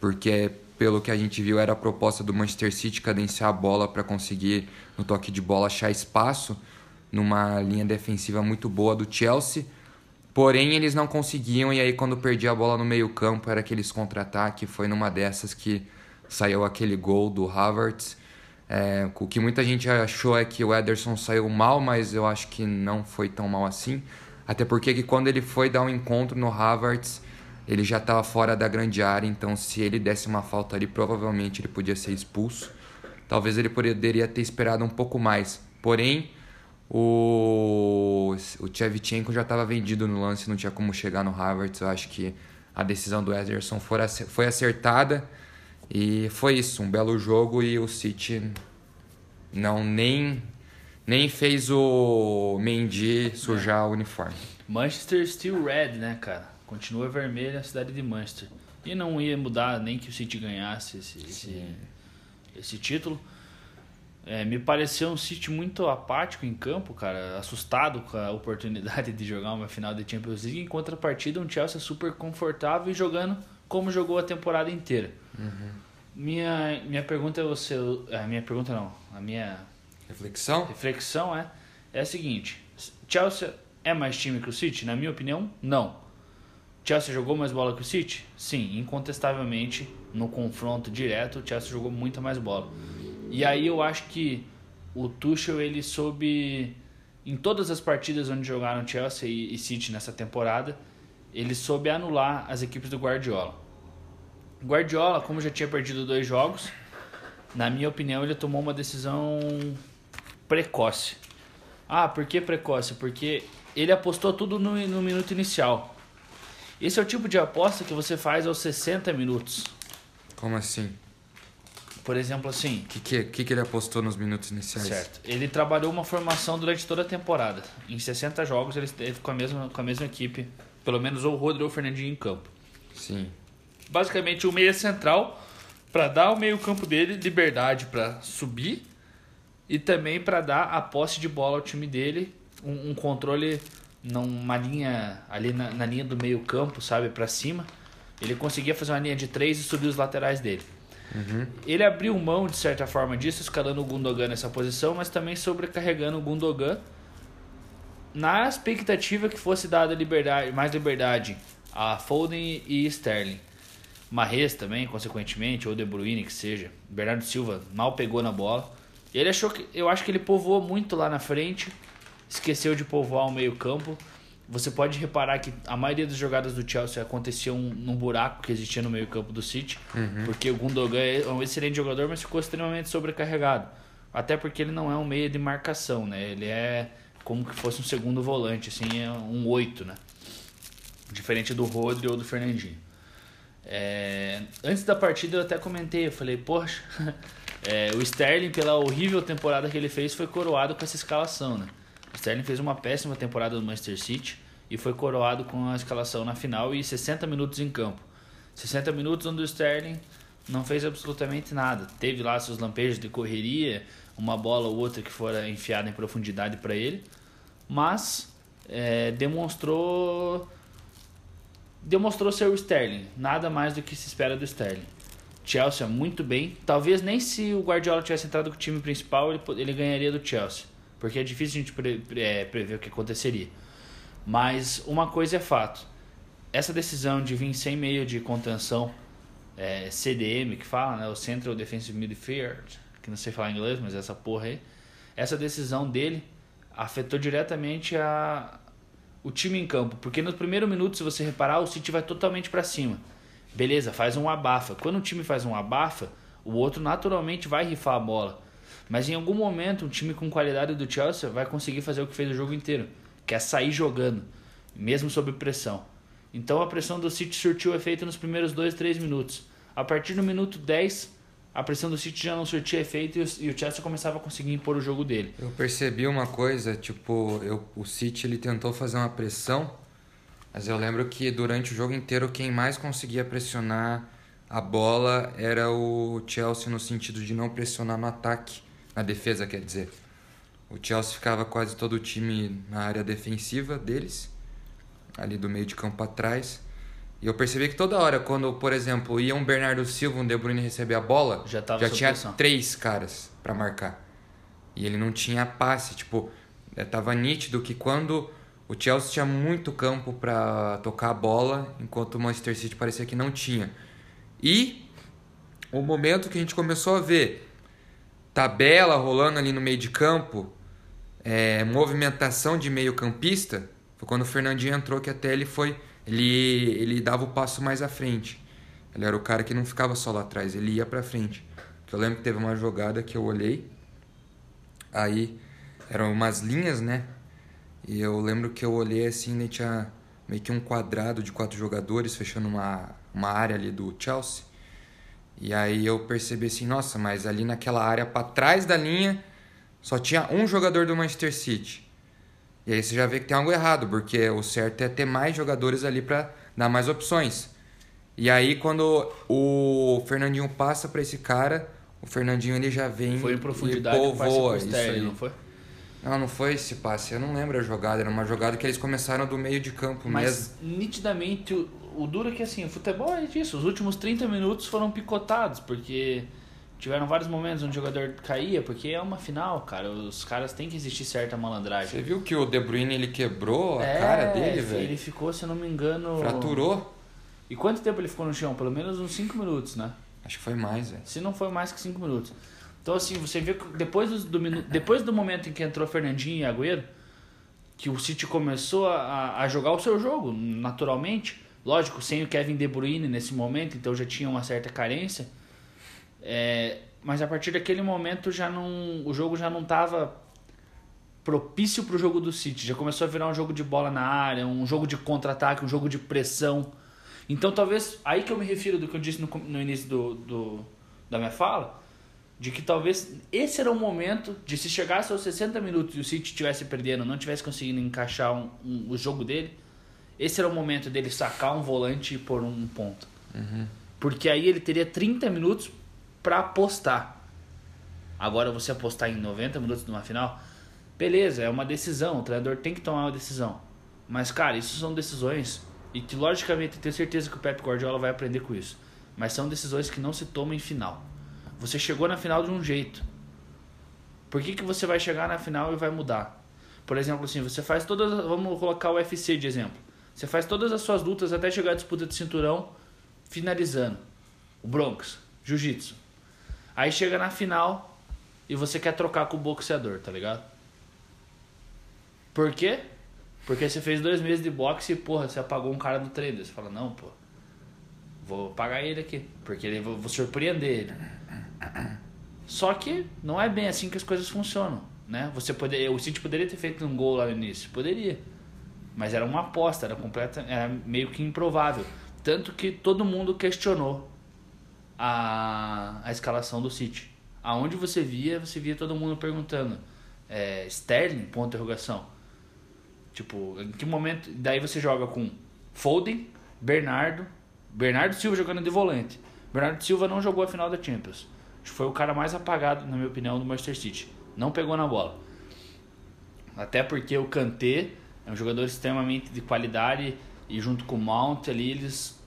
porque pelo que a gente viu era a proposta do Manchester City cadenciar a bola para conseguir no toque de bola achar espaço numa linha defensiva muito boa do Chelsea. Porém, eles não conseguiam, e aí quando perdia a bola no meio-campo, era aqueles contra-ataque. Foi numa dessas que saiu aquele gol do Havertz. É, o que muita gente achou é que o Ederson saiu mal, mas eu acho que não foi tão mal assim. Até porque que quando ele foi dar um encontro no Havertz, ele já estava fora da grande área, então se ele desse uma falta ali, provavelmente ele podia ser expulso. Talvez ele poderia ter esperado um pouco mais. Porém, o, o Tchevchenko já estava vendido no lance, não tinha como chegar no Havertz. Eu acho que a decisão do Ederson foi acertada e foi isso, um belo jogo e o City não nem nem fez o Mendy sujar o uniforme. Manchester still red, né, cara? Continua vermelha a cidade de Manchester. E não ia mudar nem que o City ganhasse esse, esse, esse título. É, me pareceu um City muito apático em campo, cara, assustado com a oportunidade de jogar uma final de Champions League. Em contrapartida, um Chelsea super confortável e jogando como jogou a temporada inteira. Uhum. Minha, minha pergunta é você, a minha pergunta não, a minha reflexão, reflexão é é a seguinte: Chelsea é mais time que o City? Na minha opinião, não. Chelsea jogou mais bola que o City? Sim, incontestavelmente no confronto direto, o Chelsea jogou muita mais bola. E aí eu acho que o Tuchel ele soube em todas as partidas onde jogaram Chelsea e City nessa temporada, ele soube anular as equipes do Guardiola. Guardiola, como já tinha perdido dois jogos, na minha opinião, ele tomou uma decisão precoce. Ah, por que precoce? Porque ele apostou tudo no, no minuto inicial. Esse é o tipo de aposta que você faz aos 60 minutos. Como assim? Por exemplo, assim. O que, que, que, que ele apostou nos minutos iniciais? Certo. Ele trabalhou uma formação durante toda a temporada. Em 60 jogos ele esteve com a mesma, com a mesma equipe. Pelo menos o Rodrigo Fernandinho em campo. Sim. Basicamente o meia central para dar ao meio campo dele liberdade para subir e também para dar a posse de bola ao time dele, um, um controle numa linha ali na, na linha do meio campo, sabe, para cima. Ele conseguia fazer uma linha de três e subir os laterais dele. Uhum. Ele abriu mão, de certa forma, disso, escalando o Gundogan nessa posição, mas também sobrecarregando o Gundogan na expectativa que fosse dada liberdade, mais liberdade a Foden e Sterling. Marres também, consequentemente, ou De Bruyne, que seja. Bernardo Silva mal pegou na bola. Ele achou que. Eu acho que ele povoou muito lá na frente, esqueceu de povoar o meio-campo você pode reparar que a maioria das jogadas do Chelsea aconteciam num buraco que existia no meio-campo do City, uhum. porque o Gundogan é um excelente jogador, mas ficou extremamente sobrecarregado. Até porque ele não é um meia de marcação, né? Ele é como que fosse um segundo volante, assim, é um oito, né? Diferente do Rodri ou do Fernandinho. É... Antes da partida eu até comentei, eu falei, poxa, <laughs> é, o Sterling, pela horrível temporada que ele fez, foi coroado com essa escalação, né? Sterling fez uma péssima temporada no Manchester City e foi coroado com a escalação na final e 60 minutos em campo. 60 minutos onde o Sterling não fez absolutamente nada. Teve lá seus lampejos de correria, uma bola ou outra que fora enfiada em profundidade para ele, mas é, demonstrou demonstrou ser o Sterling, nada mais do que se espera do Sterling. Chelsea muito bem, talvez nem se o Guardiola tivesse entrado com o time principal ele, ele ganharia do Chelsea porque é difícil a gente pre é, prever o que aconteceria. Mas uma coisa é fato: essa decisão de vir sem meio de contenção, é, CDM que fala, né, o Central Defensive Midfield, que não sei falar inglês, mas essa porra aí, essa decisão dele afetou diretamente a, o time em campo, porque no primeiro minuto, se você reparar, o City vai totalmente para cima. Beleza, faz um abafa. Quando o time faz um abafa, o outro naturalmente vai rifar a bola. Mas em algum momento, um time com qualidade do Chelsea vai conseguir fazer o que fez o jogo inteiro, que é sair jogando, mesmo sob pressão. Então a pressão do City surtiu efeito nos primeiros 2, 3 minutos. A partir do minuto 10, a pressão do City já não surtia efeito e o Chelsea começava a conseguir impor o jogo dele. Eu percebi uma coisa, tipo, eu, o City ele tentou fazer uma pressão, mas eu lembro que durante o jogo inteiro quem mais conseguia pressionar a bola era o Chelsea no sentido de não pressionar no ataque na defesa, quer dizer. O Chelsea ficava quase todo o time na área defensiva deles, ali do meio de campo atrás. E eu percebi que toda hora, quando, por exemplo, ia um Bernardo Silva, um De Bruyne receber a bola, já, já tinha pressão. três caras para marcar. E ele não tinha passe, tipo, é, tava nítido que quando o o Chelsea tinha muito campo para tocar a bola, enquanto o Manchester City parecia que não tinha. E o momento que a gente começou a ver tabela rolando ali no meio de campo, é, movimentação de meio campista, foi quando o Fernandinho entrou que até ele foi, ele, ele dava o passo mais à frente. Ele era o cara que não ficava só lá atrás, ele ia para frente. Eu lembro que teve uma jogada que eu olhei, aí eram umas linhas, né? E eu lembro que eu olhei assim, e tinha meio que um quadrado de quatro jogadores fechando uma, uma área ali do Chelsea. E aí eu percebi assim, nossa, mas ali naquela área para trás da linha só tinha um jogador do Manchester City. E aí você já vê que tem algo errado, porque o certo é ter mais jogadores ali para dar mais opções. E aí quando o Fernandinho passa para esse cara, o Fernandinho ele já vem foi em profundidade e povoa isso aí. não foi? Não, não foi esse passe. Eu não lembro a jogada. Era uma jogada que eles começaram do meio de campo Mas, mesmo. nitidamente, o, duro é que assim, o futebol é disso. Os últimos 30 minutos foram picotados, porque tiveram vários momentos onde o jogador caía, porque é uma final, cara. Os caras têm que existir certa malandragem. Você viu que o De Bruyne ele quebrou a é, cara dele, velho? Ele ficou, se eu não me engano. Fraturou. E quanto tempo ele ficou no chão? Pelo menos uns 5 minutos, né? Acho que foi mais, velho. Se não foi mais que 5 minutos. Então, assim, você vê que depois do, do, depois do momento em que entrou Fernandinho e Agüero, que o City começou a, a jogar o seu jogo, naturalmente. Lógico, sem o Kevin De Bruyne nesse momento, então já tinha uma certa carência. É, mas a partir daquele momento já não, o jogo já não estava propício para o jogo do City. Já começou a virar um jogo de bola na área, um jogo de contra-ataque, um jogo de pressão. Então talvez, aí que eu me refiro do que eu disse no, no início do, do, da minha fala, de que talvez esse era o momento de se chegasse aos 60 minutos e o City estivesse perdendo, não tivesse conseguindo encaixar um, um, o jogo dele, esse era o momento dele sacar um volante e pôr um ponto. Uhum. Porque aí ele teria 30 minutos para apostar. Agora você apostar em 90 minutos numa final, beleza, é uma decisão, o treinador tem que tomar uma decisão. Mas cara, isso são decisões e que logicamente eu tenho certeza que o Pep Guardiola vai aprender com isso. Mas são decisões que não se tomam em final. Você chegou na final de um jeito. Por que, que você vai chegar na final e vai mudar? Por exemplo, assim, você faz todas. Vamos colocar o UFC de exemplo. Você faz todas as suas lutas até chegar à disputa de cinturão, finalizando. O Bronx, Jiu-Jitsu. Aí chega na final e você quer trocar com o boxeador, tá ligado? Por quê? Porque você fez dois meses de boxe e, porra, você apagou um cara do treino. Você fala, não, pô, vou pagar ele aqui, porque ele, vou, vou surpreender ele. Só que não é bem assim que as coisas funcionam, né? Você poderia, o City poderia ter feito um gol lá no início, poderia, mas era uma aposta, era completa, era meio que improvável, tanto que todo mundo questionou a, a escalação do City. Aonde você via, você via todo mundo perguntando, é, Sterling? Ponto de interrogação. Tipo, em que momento? Daí você joga com Foden, Bernardo, Bernardo Silva jogando de volante. Bernardo Silva não jogou a final da Champions. Foi o cara mais apagado, na minha opinião, do Manchester City. Não pegou na bola. Até porque o Kanté é um jogador extremamente de qualidade e junto com o Mount ali, eles.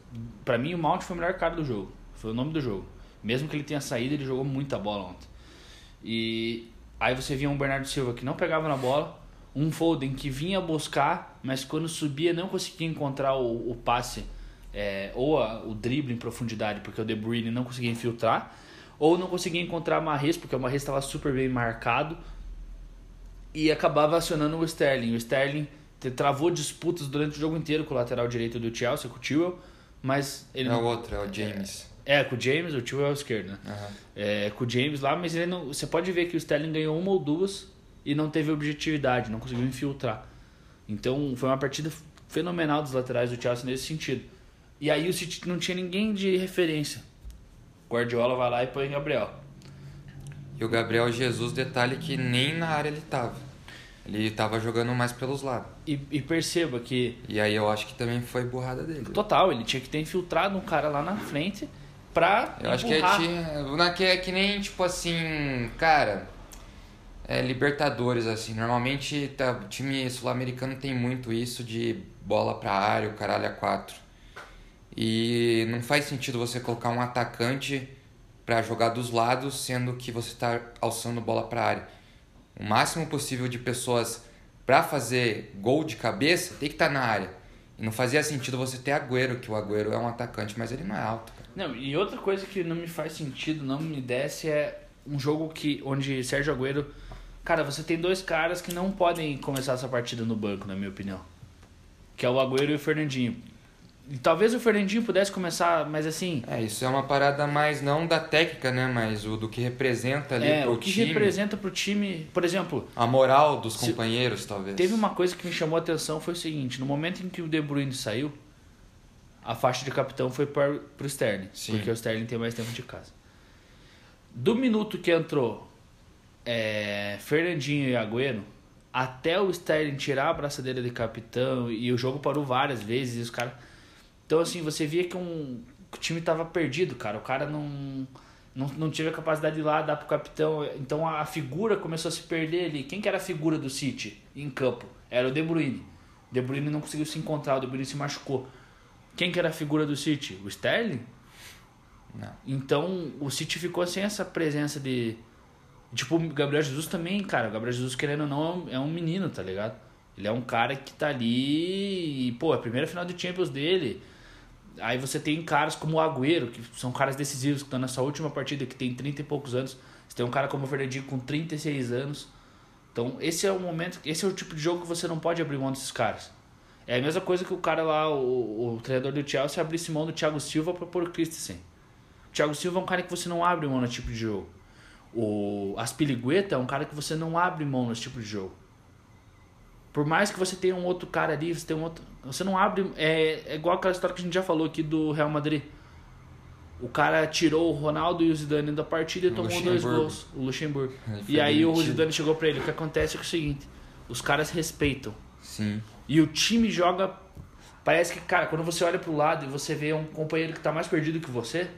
Para mim, o Mount foi o melhor cara do jogo. Foi o nome do jogo. Mesmo que ele tenha saído, ele jogou muita bola ontem. E aí você via um Bernardo Silva que não pegava na bola, um Foden que vinha buscar, mas quando subia não conseguia encontrar o, o passe é, ou a, o drible em profundidade, porque o De Bruyne não conseguia infiltrar, ou não conseguia encontrar Marres, porque o Marres estava super bem marcado, e acabava acionando o Sterling. O Sterling travou disputas durante o jogo inteiro com o lateral direito do Chelsea, com o Tewell, mas ele é o outro, é o James. É, é com o James, o Tewell é o esquerdo, né? Uhum. É, com o James lá, mas ele não, você pode ver que o Sterling ganhou uma ou duas e não teve objetividade, não conseguiu infiltrar. Então foi uma partida fenomenal dos laterais do Chelsea nesse sentido. E aí o City não tinha ninguém de referência. Guardiola vai lá e põe Gabriel. E o Gabriel Jesus, detalhe que nem na área ele tava. Ele tava jogando mais pelos lados. E, e, perceba que. E aí eu acho que também foi burrada dele. Total, ele tinha que ter infiltrado um cara lá na frente pra. Eu empurrar. acho que é, que é que nem, tipo assim, cara. É, Libertadores, assim. Normalmente tá, time sul-americano tem muito isso de bola pra área, o caralho a quatro. E não faz sentido você colocar um atacante para jogar dos lados, sendo que você está alçando bola para a área. O máximo possível de pessoas para fazer gol de cabeça, tem que estar tá na área. E não fazia sentido você ter Agüero, que o Agüero é um atacante, mas ele não é alto. Não, e outra coisa que não me faz sentido, não me desce, é um jogo que onde Sérgio Agüero. Cara, você tem dois caras que não podem começar essa partida no banco, na minha opinião. Que é o Agüero e o Fernandinho. E talvez o Fernandinho pudesse começar, mas assim. É, isso é uma parada mais não da técnica, né? Mas o do que representa ali é, pro o que time. representa pro time. Por exemplo. A moral dos companheiros, talvez. Teve uma coisa que me chamou a atenção foi o seguinte: no momento em que o De Bruyne saiu, a faixa de capitão foi para pro Sterling. Sim. Porque o Sterling tem mais tempo de casa. Do minuto que entrou é, Fernandinho e Agüero, até o Sterling tirar a braçadeira de capitão, e o jogo parou várias vezes, e os caras então, assim, você via que um, o time tava perdido, cara. O cara não, não, não teve a capacidade de ir lá dar pro capitão. Então, a, a figura começou a se perder ali. Quem que era a figura do City em campo? Era o De Bruyne. De Bruyne não conseguiu se encontrar, o De Bruyne se machucou. Quem que era a figura do City? O Sterling? Não. Então, o City ficou sem essa presença de... Tipo, o Gabriel Jesus também, cara. O Gabriel Jesus, querendo ou não, é um menino, tá ligado? Ele é um cara que tá ali e, pô, é a primeira final de Champions dele Aí você tem caras como o Agüero, que são caras decisivos, que estão nessa última partida, que tem 30 e poucos anos. Você tem um cara como o Fernandinho com 36 anos. Então, esse é o momento, esse é o tipo de jogo que você não pode abrir mão desses caras. É a mesma coisa que o cara lá, o, o treinador do Chelsea, abrisse mão do Thiago Silva para pôr o Christensen. O Thiago Silva é um cara que você não abre mão nesse tipo de jogo. O Aspiligueta é um cara que você não abre mão nesse tipo de jogo. Por mais que você tenha um outro cara ali, você tem um outro. Você não abre. É, é igual aquela história que a gente já falou aqui do Real Madrid. O cara tirou o Ronaldo e o Zidane da partida e tomou dois gols. O Luxemburgo. E aí demitido. o Zidane chegou pra ele. O que acontece é, é o seguinte: os caras respeitam. Sim. E o time joga. Parece que, cara, quando você olha pro lado e você vê um companheiro que tá mais perdido que você,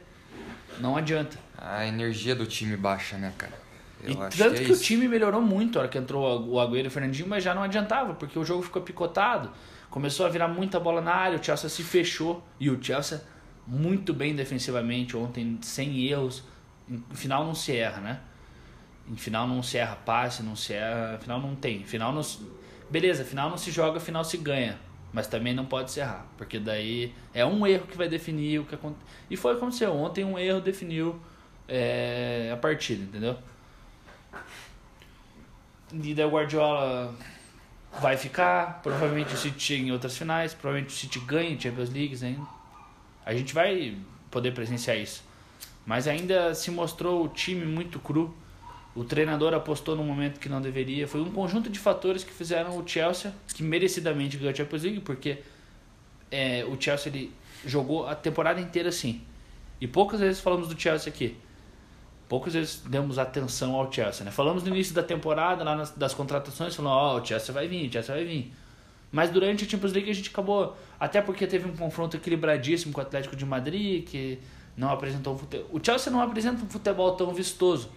não adianta. A energia do time baixa, né, cara? Eu e tanto que, é que o time melhorou muito a hora que entrou o Agüero e o Fernandinho, mas já não adiantava, porque o jogo ficou picotado. Começou a virar muita bola na área, o Chelsea se fechou. E o Chelsea muito bem defensivamente ontem, sem erros. Em final não se erra, né? Em final não se erra passe, não se erra. Final não tem. Final não. Beleza, final não se joga, final se ganha. Mas também não pode se errar. Porque daí é um erro que vai definir o que aconteceu. E foi o que aconteceu. Ontem um erro definiu é, a partida, entendeu? E daí o Guardiola vai ficar. Provavelmente o City chega em outras finais. Provavelmente o City ganha Champions League ainda. A gente vai poder presenciar isso. Mas ainda se mostrou o time muito cru. O treinador apostou no momento que não deveria. Foi um conjunto de fatores que fizeram o Chelsea, que merecidamente ganhou a Champions League, porque é, o Chelsea ele jogou a temporada inteira assim. E poucas vezes falamos do Chelsea aqui poucas vezes demos atenção ao Chelsea, né? Falamos no início da temporada, lá nas, das contratações, falando, ó, oh, o Chelsea vai vir, o Chelsea vai vir. Mas durante a Champions League a gente acabou, até porque teve um confronto equilibradíssimo com o Atlético de Madrid, que não apresentou um futebol. O Chelsea não apresenta um futebol tão vistoso,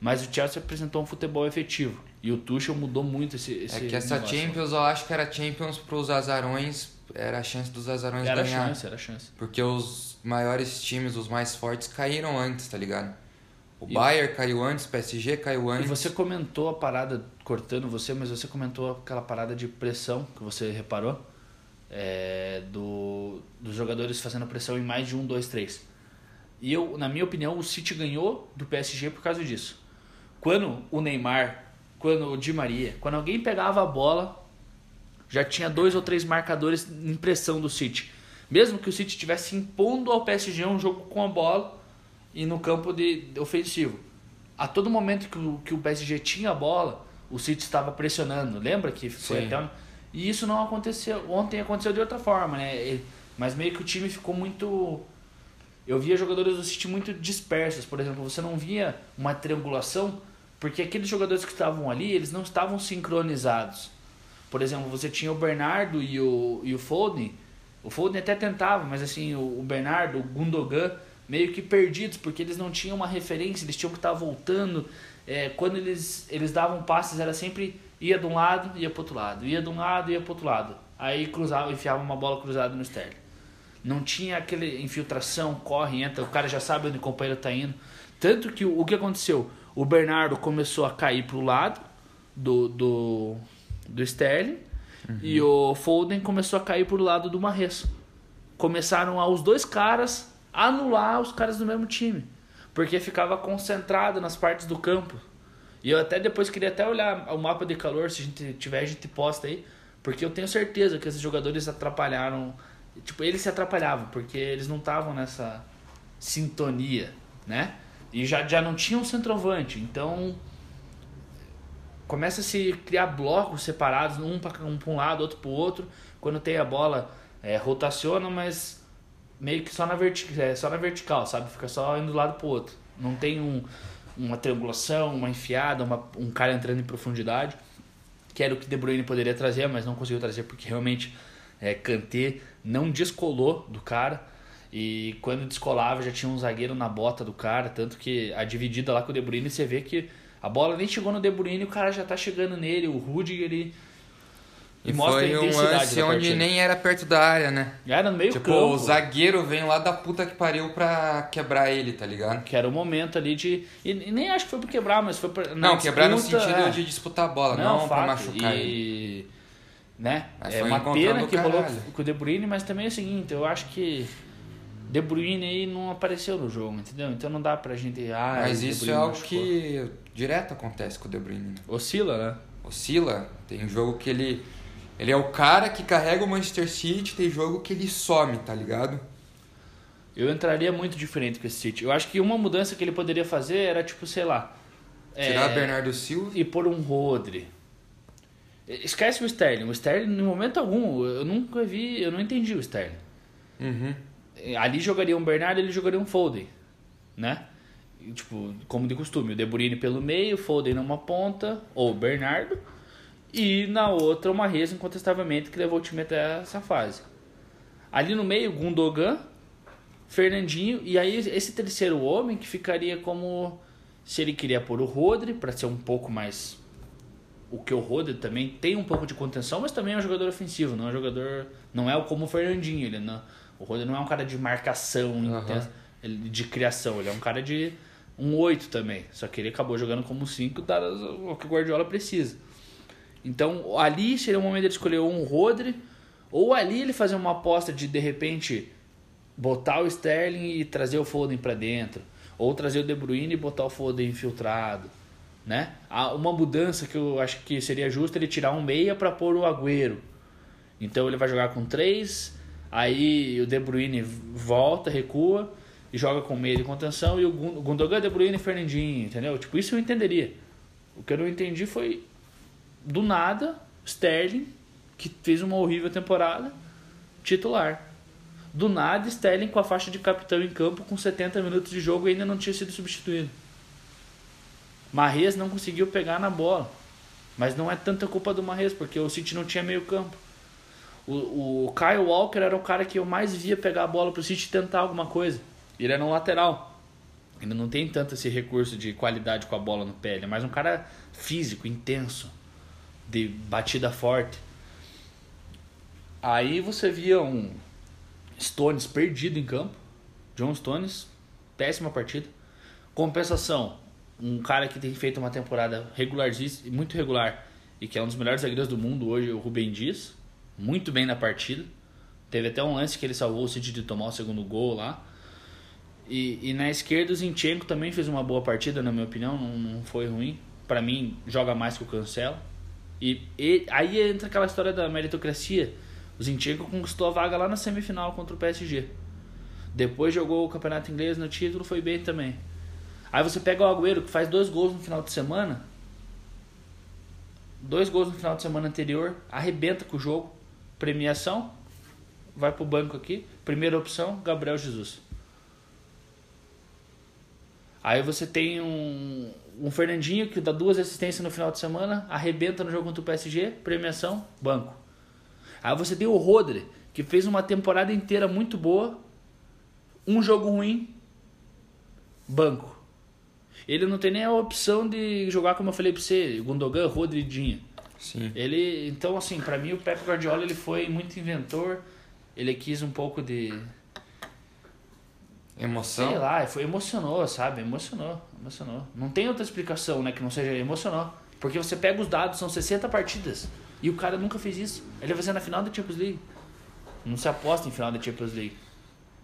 mas o Chelsea apresentou um futebol efetivo. E o Tuchel mudou muito esse, esse É que essa negócio. Champions, eu acho que era Champions para os azarões, era a chance dos azarões era ganhar. Era chance, era chance. Porque os maiores times, os mais fortes, caíram antes, tá ligado? O e, Bayern caiu antes, o PSG caiu antes. E você comentou a parada, cortando você, mas você comentou aquela parada de pressão que você reparou. É, do, dos jogadores fazendo pressão em mais de um, dois, três. E eu, na minha opinião, o City ganhou do PSG por causa disso. Quando o Neymar, quando o Di Maria, quando alguém pegava a bola, já tinha dois ou três marcadores em pressão do City. Mesmo que o City estivesse impondo ao PSG um jogo com a bola, e no campo de, ofensivo. A todo momento que o, que o PSG tinha a bola, o City estava pressionando. Lembra que foi Sim. até. E isso não aconteceu. Ontem aconteceu de outra forma, né? Mas meio que o time ficou muito. Eu via jogadores do City muito dispersos. Por exemplo, você não via uma triangulação, porque aqueles jogadores que estavam ali, eles não estavam sincronizados. Por exemplo, você tinha o Bernardo e o, e o Foden. O Foden até tentava, mas assim, o, o Bernardo, o Gundogan meio que perdidos, porque eles não tinham uma referência, eles tinham que estar voltando. É, quando eles, eles davam passes, era sempre ia de um lado, ia para outro lado, ia de um lado, ia para outro lado. Aí cruzava, enfiava uma bola cruzada no Sterling. Não tinha aquele infiltração, corre, entra, o cara já sabe onde o companheiro está indo. Tanto que o, o que aconteceu? O Bernardo começou a cair para o lado do, do, do Sterling uhum. e o Foden começou a cair pro lado do Marres. Começaram a, os dois caras anular os caras do mesmo time, porque ficava concentrado nas partes do campo. E eu até depois queria até olhar o mapa de calor, se a gente tiver, a gente posta aí, porque eu tenho certeza que esses jogadores atrapalharam, tipo, eles se atrapalhavam, porque eles não estavam nessa sintonia, né? E já, já não tinha um centroavante, então começa a se criar blocos separados, um para um, um lado, outro para o outro. Quando tem a bola, é, rotaciona, mas meio que só na, vertic é, só na vertical, sabe? Fica só indo do lado para o outro. Não tem um, uma triangulação, uma enfiada, uma, um cara entrando em profundidade, que era o que De Bruyne poderia trazer, mas não conseguiu trazer porque realmente é, Kanté não descolou do cara. E quando descolava já tinha um zagueiro na bota do cara, tanto que a dividida lá com o De Bruyne você vê que a bola nem chegou no De Bruyne e o cara já tá chegando nele, o Rudiger ele e, e mostra foi a um lance onde nem era perto da área, né? Era no meio tipo, campo. o zagueiro vem lá da puta que pariu pra quebrar ele, tá ligado? Que era o momento ali de... E, nem acho que foi pra quebrar, mas foi pra... Não, quebrar no sentido é. de disputar a bola, não, não pra machucar e... ele. Né? Mas é uma pena que rolou com o De Bruyne, mas também é o seguinte, eu acho que... De Bruyne aí não apareceu no jogo, entendeu? Então não dá pra gente. Ah, Mas isso é algo que direto acontece com o De Bruyne. Né? Oscila, né? Oscila. Tem um jogo que ele. Ele é o cara que carrega o Manchester City, tem jogo que ele some, tá ligado? Eu entraria muito diferente com esse City. Eu acho que uma mudança que ele poderia fazer era, tipo, sei lá. Tirar é... Bernardo Silva. E pôr um Rodri. Esquece o Sterling. O Sterling, no momento algum, eu nunca vi, eu não entendi o Sterling. Uhum ali jogaria um Bernardo, ele jogaria um Foden, né? Tipo, como de costume, o De Bruyne pelo meio, Foden numa ponta, ou Bernardo, e na outra o Mahrez incontestavelmente que levou o time até essa fase. Ali no meio, Gundogan, Fernandinho, e aí esse terceiro homem que ficaria como se ele queria pôr o Rodri para ser um pouco mais o que o Rodri também tem um pouco de contenção, mas também é um jogador ofensivo, não é um jogador, não é como o Fernandinho, ele não o Roder não é um cara de marcação uhum. de criação, ele é um cara de um 8 também. Só que ele acabou jogando como 5, dado o que o Guardiola precisa. Então, ali seria o momento de escolher um Rodri, ou ali ele fazer uma aposta de de repente botar o Sterling e trazer o Foden para dentro, ou trazer o De Bruyne e botar o Foden infiltrado, né? Uma mudança que eu acho que seria justo ele tirar um meia para pôr o Agüero. Então ele vai jogar com três Aí o De Bruyne volta, recua e joga com meio de contenção e o Gundogan, De Bruyne e Fernandinho, entendeu? Tipo, isso eu entenderia. O que eu não entendi foi do nada Sterling, que fez uma horrível temporada, titular. Do nada Sterling com a faixa de capitão em campo com 70 minutos de jogo e ainda não tinha sido substituído. Marrez não conseguiu pegar na bola. Mas não é tanta culpa do Marrez, porque o City não tinha meio campo. O, o Kyle Walker era o cara que eu mais via pegar a bola pro City tentar alguma coisa. Ele era um lateral. Ele não tem tanto esse recurso de qualidade com a bola no pé. Ele é mais um cara físico, intenso, de batida forte. Aí você via um Stones perdido em campo. John Stones, péssima partida. Compensação, um cara que tem feito uma temporada regularíssima, muito regular e que é um dos melhores zagueiros do mundo hoje, o Rubem Dias muito bem na partida. Teve até um lance que ele salvou o City de tomar o segundo gol lá. E, e na esquerda o Zinchenko também fez uma boa partida, na minha opinião, não, não foi ruim. Para mim, joga mais que o Cancelo. E, e, aí entra aquela história da meritocracia. O Zinchenko conquistou a vaga lá na semifinal contra o PSG. Depois jogou o campeonato inglês no título, foi bem também. Aí você pega o Agüero, que faz dois gols no final de semana. Dois gols no final de semana anterior, arrebenta com o jogo Premiação, vai pro banco aqui. Primeira opção, Gabriel Jesus. Aí você tem um, um Fernandinho que dá duas assistências no final de semana, arrebenta no jogo contra o PSG, premiação, banco. Aí você tem o Rodri, que fez uma temporada inteira muito boa, um jogo ruim, banco. Ele não tem nem a opção de jogar como eu falei pra você, Gundogan, Rodri e Dinho. Sim. Ele, então assim, para mim o Pep Guardiola ele foi muito inventor. Ele quis um pouco de emoção. Sei lá, foi emocionou, sabe? Emocionou, emocionou. Não tem outra explicação, né, que não seja emocionou. Porque você pega os dados, são 60 partidas. E o cara nunca fez isso. Ele vai fazer na final da Champions League. Não se aposta em final da Champions League.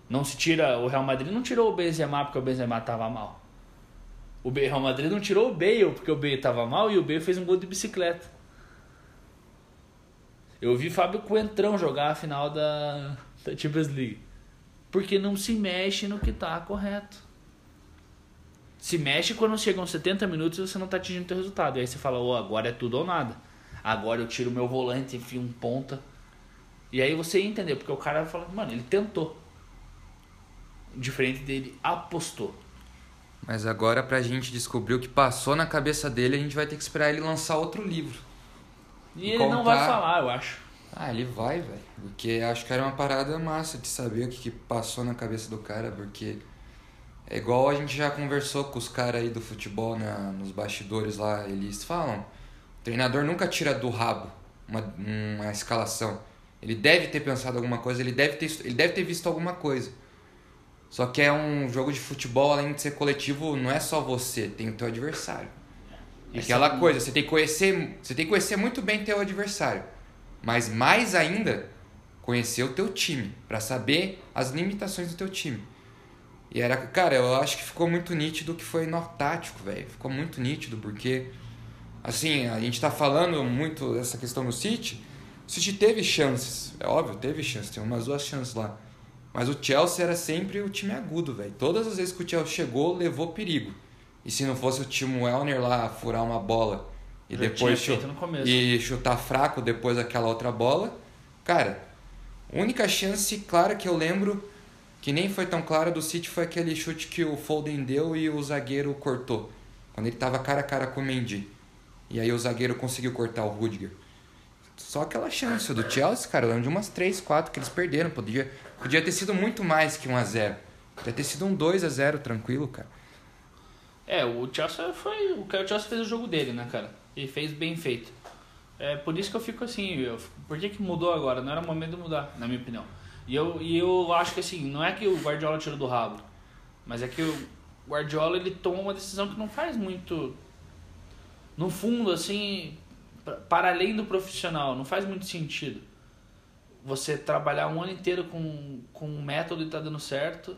Não se tira. O Real Madrid não tirou o Benzema porque o Benzema tava mal. O Real Madrid não tirou o Bale porque o Bale tava mal e o Bale fez um gol de bicicleta. Eu vi Fábio Coentrão jogar a final da, da Champions League. Porque não se mexe no que tá correto. Se mexe quando chegam 70 minutos e você não tá atingindo o teu resultado. E aí você fala, oh, agora é tudo ou nada. Agora eu tiro meu volante, enfio um ponta. E aí você ia entender, porque o cara fala, mano, ele tentou. Diferente dele, apostou. Mas agora, pra gente descobrir o que passou na cabeça dele, a gente vai ter que esperar ele lançar outro livro. E ele não vai falar, eu acho. Ah, ele vai, velho. Porque acho que era uma parada massa de saber o que, que passou na cabeça do cara, porque é igual a gente já conversou com os caras aí do futebol na, nos bastidores lá, eles falam, o treinador nunca tira do rabo uma, uma escalação. Ele deve ter pensado alguma coisa, ele deve ter, ele deve ter visto alguma coisa. Só que é um jogo de futebol, além de ser coletivo, não é só você, tem o teu adversário. Isso Aquela é... coisa, você tem que conhecer, você tem que conhecer muito bem teu adversário. Mas mais ainda, conhecer o teu time, para saber as limitações do teu time. E era, cara, eu acho que ficou muito nítido que foi nó tático, velho. Ficou muito nítido, porque assim, a gente tá falando muito dessa questão no City. O City teve chances, é óbvio, teve chances, tem umas duas chances lá. Mas o Chelsea era sempre o time agudo, velho. Todas as vezes que o Chelsea chegou, levou perigo. E se não fosse o Timo Werner lá furar uma bola e Já depois e chutar fraco depois daquela outra bola, cara, única chance clara que eu lembro que nem foi tão clara do City foi aquele chute que o Foden deu e o zagueiro cortou. Quando ele tava cara a cara com o Mendy. E aí o zagueiro conseguiu cortar o Rudiger. Só aquela chance do Chelsea, cara, eu lembro de umas 3, 4 que eles perderam. Podia, podia ter sido muito mais que 1 a 0 Podia ter sido um 2 a 0 tranquilo, cara. É, o Chelsea foi. O Chelsea fez o jogo dele, né, cara? E fez bem feito. É por isso que eu fico assim, eu, por que, que mudou agora? Não era momento de mudar, na minha opinião. E eu, e eu acho que assim, não é que o Guardiola tirou do rabo, mas é que o Guardiola ele toma uma decisão que não faz muito. No fundo, assim, para além do profissional, não faz muito sentido. Você trabalhar um ano inteiro com, com um método e tá dando certo,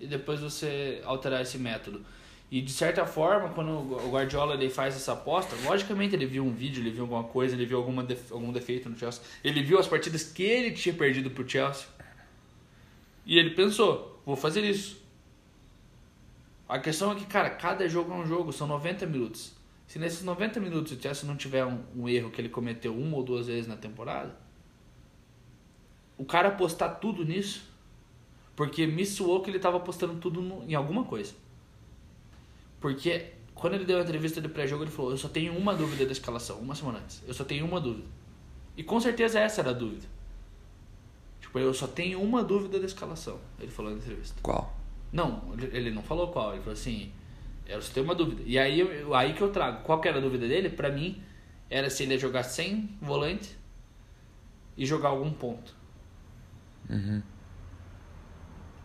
e depois você alterar esse método. E de certa forma, quando o Guardiola ele faz essa aposta, logicamente ele viu um vídeo, ele viu alguma coisa, ele viu alguma def algum defeito no Chelsea, ele viu as partidas que ele tinha perdido pro Chelsea. E ele pensou, vou fazer isso. A questão é que, cara, cada jogo é um jogo, são 90 minutos. Se nesses 90 minutos o Chelsea não tiver um, um erro que ele cometeu uma ou duas vezes na temporada, o cara apostar tudo nisso, porque me suou que ele estava apostando tudo no, em alguma coisa. Porque quando ele deu a entrevista de pré-jogo, ele falou: Eu só tenho uma dúvida da escalação, uma semana antes. Eu só tenho uma dúvida. E com certeza essa era a dúvida. Tipo, eu só tenho uma dúvida da escalação. Ele falou na entrevista. Qual? Não, ele não falou qual. Ele falou assim: Eu só tenho uma dúvida. E aí, aí que eu trago. Qual que era a dúvida dele? Pra mim, era se ele ia jogar sem volante e jogar algum ponto. Uhum.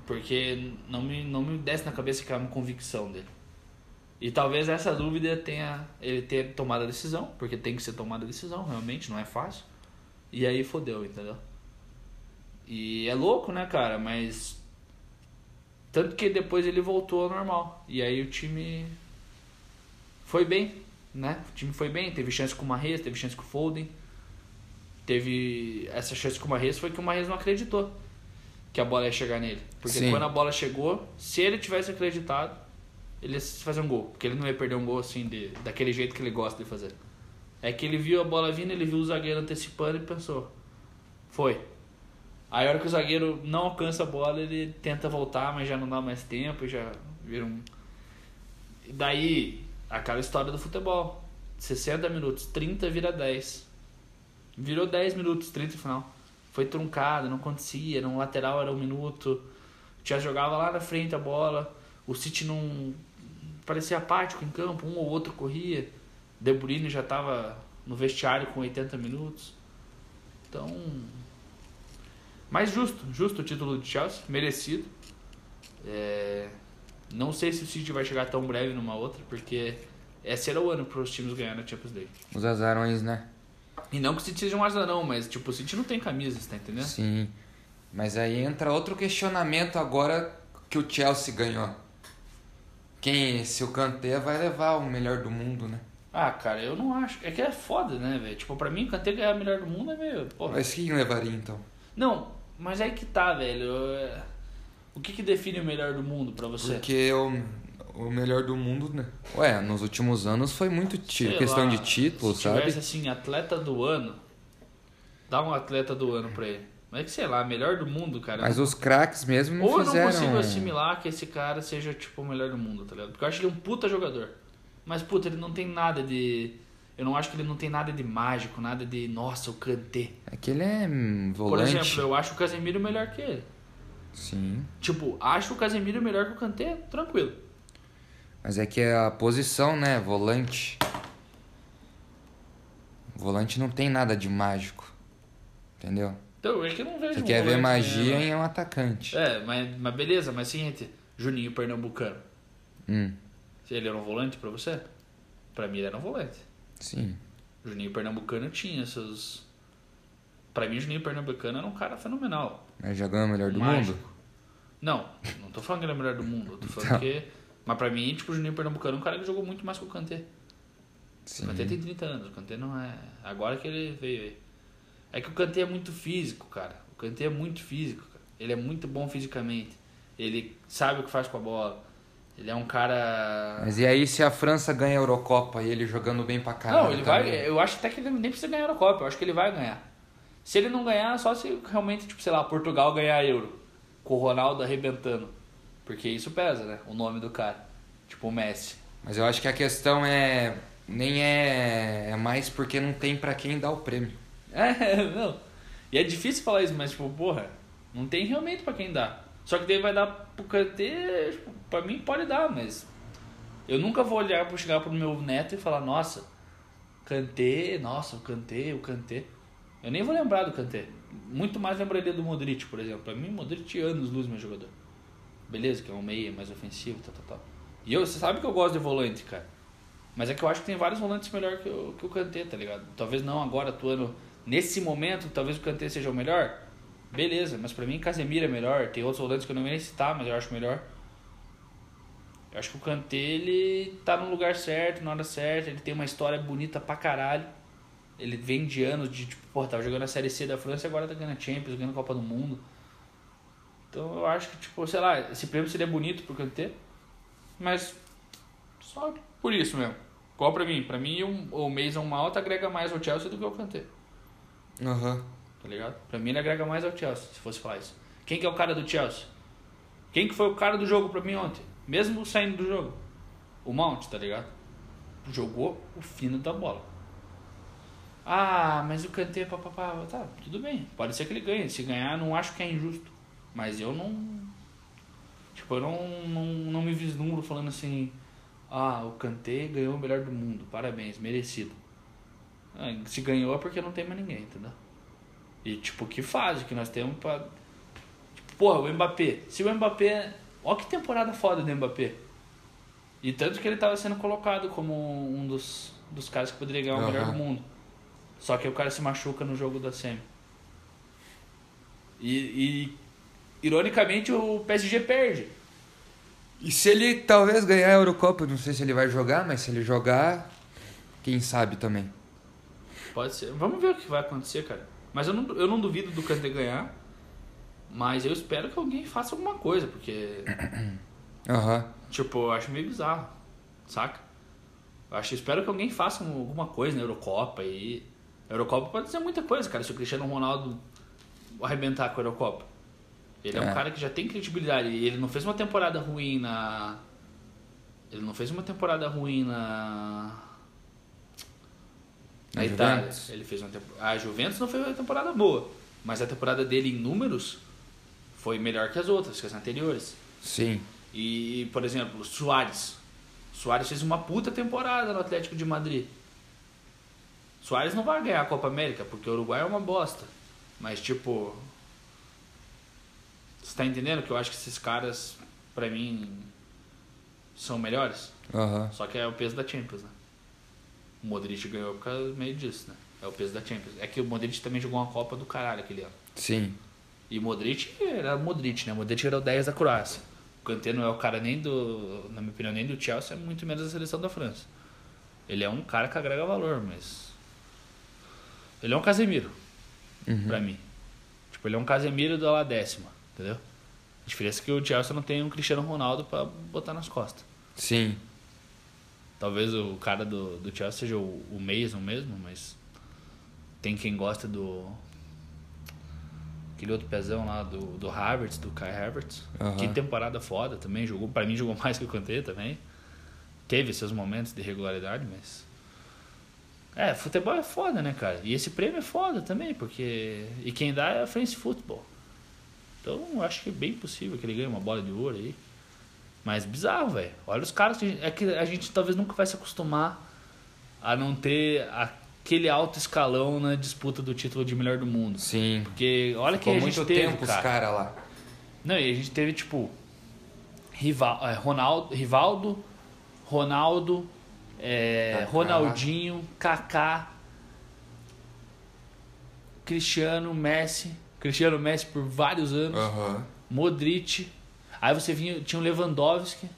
Porque não me, não me desce na cabeça que era uma convicção dele. E talvez essa dúvida tenha ele ter tomado a decisão, porque tem que ser tomada a decisão, realmente, não é fácil. E aí fodeu, entendeu? E é louco, né, cara? Mas. Tanto que depois ele voltou ao normal. E aí o time. Foi bem, né? O time foi bem. Teve chance com o Marrez, teve chance com o Foden. Teve. Essa chance com o Marrez foi que o Marrez não acreditou que a bola ia chegar nele. Porque Sim. quando a bola chegou, se ele tivesse acreditado, ele ia fazer um gol. Porque ele não ia perder um gol assim, de, daquele jeito que ele gosta de fazer. É que ele viu a bola vindo, ele viu o zagueiro antecipando e pensou: foi. Aí a hora que o zagueiro não alcança a bola, ele tenta voltar, mas já não dá mais tempo, já vira um. E daí, aquela história do futebol: 60 minutos, 30 vira 10. Virou 10 minutos, 30 no final. Foi truncado, não acontecia, no lateral era um minuto. Já jogava lá na frente a bola. O City não parecia apático em campo, um ou outro corria. De Bruyne já estava no vestiário com 80 minutos. Então, mais justo, justo o título de Chelsea, merecido. É, não sei se o City vai chegar tão breve numa outra, porque esse era o ano para os times ganharem a Champions League. Os azarões, né? E não que o City seja um azarão, mas tipo, o City não tem camisa, tá entendendo? Sim. Mas aí entra outro questionamento agora que o Chelsea ganhou. Quem, se o Kanté vai levar o melhor do mundo, né? Ah, cara, eu não acho. É que é foda, né, velho? Tipo, pra mim, o Kanté ganhar o melhor do mundo é meio. Porra. Mas quem levaria então? Não, mas aí que tá, velho. O que que define o melhor do mundo pra você? Porque o, o melhor do mundo, né? Ué, nos últimos anos foi muito ti- questão lá, de título, se sabe? tivesse assim, atleta do ano, dá um atleta do ano pra ele. Mas é que sei lá, melhor do mundo, cara. Mas os craques mesmo não Ou eu não fizeram. consigo assimilar que esse cara seja, tipo, o melhor do mundo, tá ligado? Porque eu acho ele um puta jogador. Mas, puta, ele não tem nada de. Eu não acho que ele não tem nada de mágico, nada de. Nossa, o Kanté. É que ele é hum, Por volante. exemplo, eu acho o Casemiro melhor que ele. Sim. Tipo, acho o Casemiro melhor que o Kanté, tranquilo. Mas é que é a posição, né? Volante. Volante não tem nada de mágico. Entendeu? Então, é que eu não vejo Você um quer ver magia né? em um atacante. É, mas, mas beleza, mas seguinte, Juninho Pernambucano. Hum, Ele era um volante pra você? Pra mim ele era um volante. sim. Juninho Pernambucano tinha seus. Pra mim, Juninho Pernambucano era um cara fenomenal. Mas já ganhou o melhor do Mágico. mundo? Não, não tô falando que ele é o melhor do mundo. Eu tô falando Tá. que. Mas pra mim, tipo, o Juninho Pernambucano é um cara que jogou muito mais que o Kanté. Sim. O Kanté tem 30 anos, o Kanté não é. Agora que ele veio aí. É que o Kanté é muito físico, cara. O Kanté é muito físico, cara. Ele é muito bom fisicamente. Ele sabe o que faz com a bola. Ele é um cara. Mas e aí se a França ganha a Eurocopa e ele jogando bem pra caralho? Não, ele também? vai. Eu acho até que ele nem precisa ganhar a Eurocopa. Eu acho que ele vai ganhar. Se ele não ganhar, só se realmente, tipo, sei lá, Portugal ganhar a Euro. Com o Ronaldo arrebentando. Porque isso pesa, né? O nome do cara. Tipo o Messi. Mas eu acho que a questão é. Nem é. É mais porque não tem pra quem dar o prêmio. É, <laughs> não. E é difícil falar isso, mas, tipo, porra, não tem realmente pra quem dar. Só que daí vai dar pro Kanté, tipo, pra mim pode dar, mas eu nunca vou olhar pra chegar pro meu neto e falar, nossa, Kanté, nossa, o Kanté, o Kanté. Eu nem vou lembrar do Kanté. Muito mais lembraria do Modric, por exemplo. Pra mim, Modric anos luz meu jogador. Beleza, que é um meia mais ofensivo, tal, tal, tal. E eu, você sabe que eu gosto de volante, cara. Mas é que eu acho que tem vários volantes melhor que o, que o Kanté, tá ligado? Talvez não agora atuando nesse momento, talvez o Kanté seja o melhor. Beleza, mas pra mim Casemiro é melhor. Tem outros volantes que eu não vou nem citar, mas eu acho melhor. Eu acho que o Kanté, ele tá no lugar certo, na hora certa, ele tem uma história bonita pra caralho. Ele vem de anos de, tipo, pô, tava jogando a Série C da França e agora tá ganhando a Champions, ganhando a Copa do Mundo. Então eu acho que, tipo, sei lá, esse prêmio seria bonito pro Kanté, mas só por isso mesmo. Qual pra mim? Pra mim, o, Mason Mount agrega mais ao Chelsea do que o Kanté, Aham. tá ligado? Pra mim, ele agrega mais ao Chelsea, se fosse falar isso. Quem que é o cara do Chelsea? Quem que foi o cara do jogo pra mim ontem? Mesmo saindo do jogo. O Mount, tá ligado? Jogou o fino da bola. Ah, mas o Kanté, papapá, tá, tudo bem. Pode ser que ele ganhe. Se ganhar, não acho que é injusto. Mas eu não. Tipo, eu não, não, não me vislumbro falando assim. Ah, o Kanté ganhou o melhor do mundo. Parabéns, merecido. Ah, se ganhou é porque não tem mais ninguém, entendeu? E tipo, que fase que nós temos pra. Tipo, porra, o Mbappé. Se o Mbappé. Ó que temporada foda do Mbappé. E tanto que ele tava sendo colocado como um dos, dos caras que poderia ganhar o melhor Aham. do mundo. Só que o cara se machuca no jogo da Semi. E, e ironicamente o PSG perde. E se ele talvez ganhar a Eurocopa, não sei se ele vai jogar, mas se ele jogar, quem sabe também. Pode ser. Vamos ver o que vai acontecer, cara. Mas eu não, eu não duvido do Kanté ganhar. Mas eu espero que alguém faça alguma coisa, porque, <coughs> Aham. tipo, eu acho meio bizarro. Saca? Eu acho, espero que alguém faça um- alguma coisa na Eurocopa e. A Eurocopa pode dizer muita coisa, cara. Se o Cristiano Ronaldo arrebentar com a Eurocopa. Ele é, um É. cara que já tem credibilidade. E ele não fez uma temporada ruim na. Ele não fez uma temporada ruim na. Na Itália. Ele fez uma A Juventus não foi uma temporada boa. Mas a temporada dele em números foi melhor que as outras, que as anteriores. Sim. E, por exemplo, Soares. Soares fez uma puta temporada no Atlético de Madrid. Soares não vai ganhar a Copa América, porque o Uruguai é uma bosta. Mas, tipo. Você tá entendendo que eu acho que esses caras, pra mim, são melhores? Aham. Só que é o peso da Champions, né? O Modric ganhou por causa meio disso, né? É o peso da Champions. É que o Modric também jogou uma Copa do caralho aquele ano. Sim. E o Modric era Modric, né? O Modric era o 10 da Croácia. O Kanté não é o cara nem do, na minha opinião, nem do Chelsea, é muito menos da seleção da França. Ele é um cara que agrega valor, mas. Ele é um Casemiro, Uhum. pra mim. Tipo, ele é um Casemiro da lá décima, entendeu? A diferença é que o Chelsea não tem um Cristiano Ronaldo pra botar nas costas. Sim. Talvez o cara do, do Chelsea seja o, o Mason mesmo, mas tem quem gosta do. Aquele outro pezão lá do, do Havertz, do Kai Havertz. Aham. Que temporada foda também. Jogou, pra mim jogou <laughs> mais que o Kanté também. Teve seus momentos de regularidade, mas. É, futebol é foda, né, cara? E esse prêmio é foda também, porque. E quem dá é a France Football. Então eu acho que é bem possível que ele ganhe uma bola de ouro aí. Mas bizarro, velho. Olha os caras. que- É que a gente talvez nunca vai se acostumar a não ter aquele alto escalão na disputa do título de melhor do mundo. Sim. Porque olha que Ficou a gente muito teve, tempo os cara. caras lá. Não, e a gente teve, tipo, Rival, é, Ronaldo, Rivaldo, Ronaldo, é, Kaká. Ronaldinho, Kaká, Cristiano, Messi. Cristiano Messi por vários anos. Aham. Modric. Aí você vinha, tinha o Lewandowski.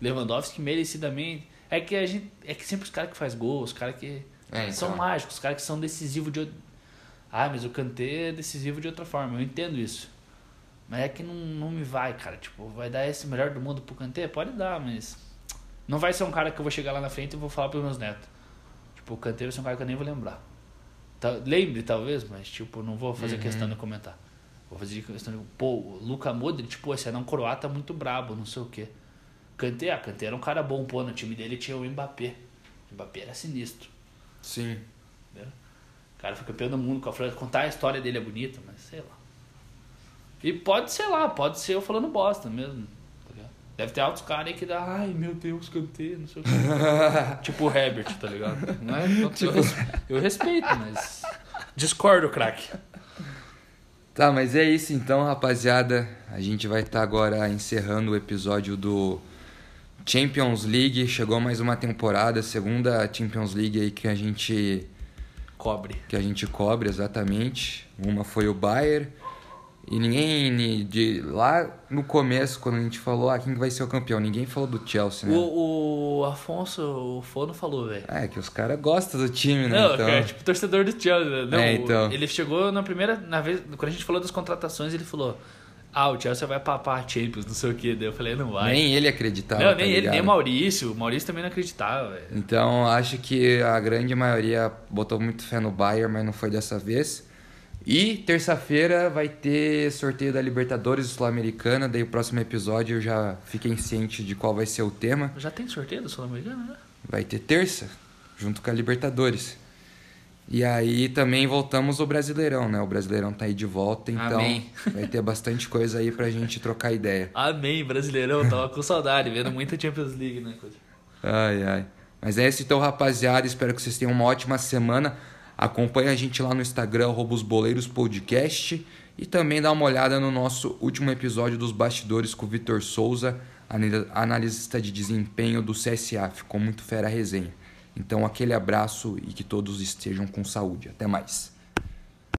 Lewandowski merecidamente. É que a gente. É que sempre os caras que faz gol, os caras que É, são então. mágicos, os caras que são decisivos de. Ah, mas o Kanté é decisivo de outra forma, eu entendo isso. Mas é que não, não me vai, cara. Tipo, vai dar esse melhor do mundo pro Kanté? Pode dar, mas. Não vai ser um cara que eu vou chegar lá na frente e vou falar pros meus netos. Tipo, o Kanté vai ser um cara que eu nem vou lembrar. Tá- Lembre, talvez, mas, tipo, não vou fazer questão de comentar. Vou fazer questão de. Pô, o Luka Modric, pô, esse era um croata muito brabo, não sei o quê. Kanté, ah, Kanté era um cara bom, pô, no time dele tinha o Mbappé. O Mbappé era sinistro. Sim. Entendeu? O cara foi campeão do mundo com a França. Contar a história dele é bonito, mas sei lá. E pode, sei lá, pode ser eu falando bosta mesmo. Deve ter altos caras aí que dá, ai meu Deus, cantei, não sei o quê. <laughs> tipo o Herbert, tá ligado? Não é? Eu, eu respeito, mas. Discordo, craque. Tá, mas é isso então, rapaziada. A gente vai estar agora encerrando o episódio do Champions League. Chegou mais uma temporada, segunda Champions League aí que a gente Cobre. que a gente cobre exatamente. Uma foi o Bayern. E ninguém de lá no começo, quando a gente falou ah, quem que vai ser o campeão, ninguém falou do Chelsea, né? O, o Afonso, o Fono falou, velho. É, que os caras gostam do time, né? Não, então... cara, tipo, torcedor do Chelsea. né? Não, É, então. Ele chegou na primeira. Na vez, quando a gente falou das contratações, ele falou: Ah, o Chelsea vai papar a Champions, não sei o que. Daí eu falei: Não vai. Nem ele acreditava. não, tá nem ele, nem o Maurício. O Maurício também não acreditava, velho. Então, acho que a grande maioria botou muito fé no Bayern, mas não foi dessa vez. E terça-feira vai ter sorteio da Libertadores Sul-Americana, daí o próximo episódio eu já fiquei ciente de qual vai ser o tema. Já tem sorteio do Sul-Americano, né? Vai ter terça, junto com a Libertadores. E aí também voltamos ao Brasileirão, né? O Brasileirão tá aí de volta, então Amém. <laughs> vai ter bastante coisa aí pra gente trocar ideia. Amém, brasileirão. Tava com saudade, vendo muita Champions League, né? Ai, ai. Mas é isso então, rapaziada. Espero que vocês tenham uma ótima semana. Acompanhe a gente lá no Instagram, os Boleiros Podcast. E também dá uma olhada no nosso último episódio dos bastidores com o Vitor Souza, ana- analista de desempenho do CSA. Ficou muito fera a resenha. Então, aquele abraço e que todos estejam com saúde. Até mais.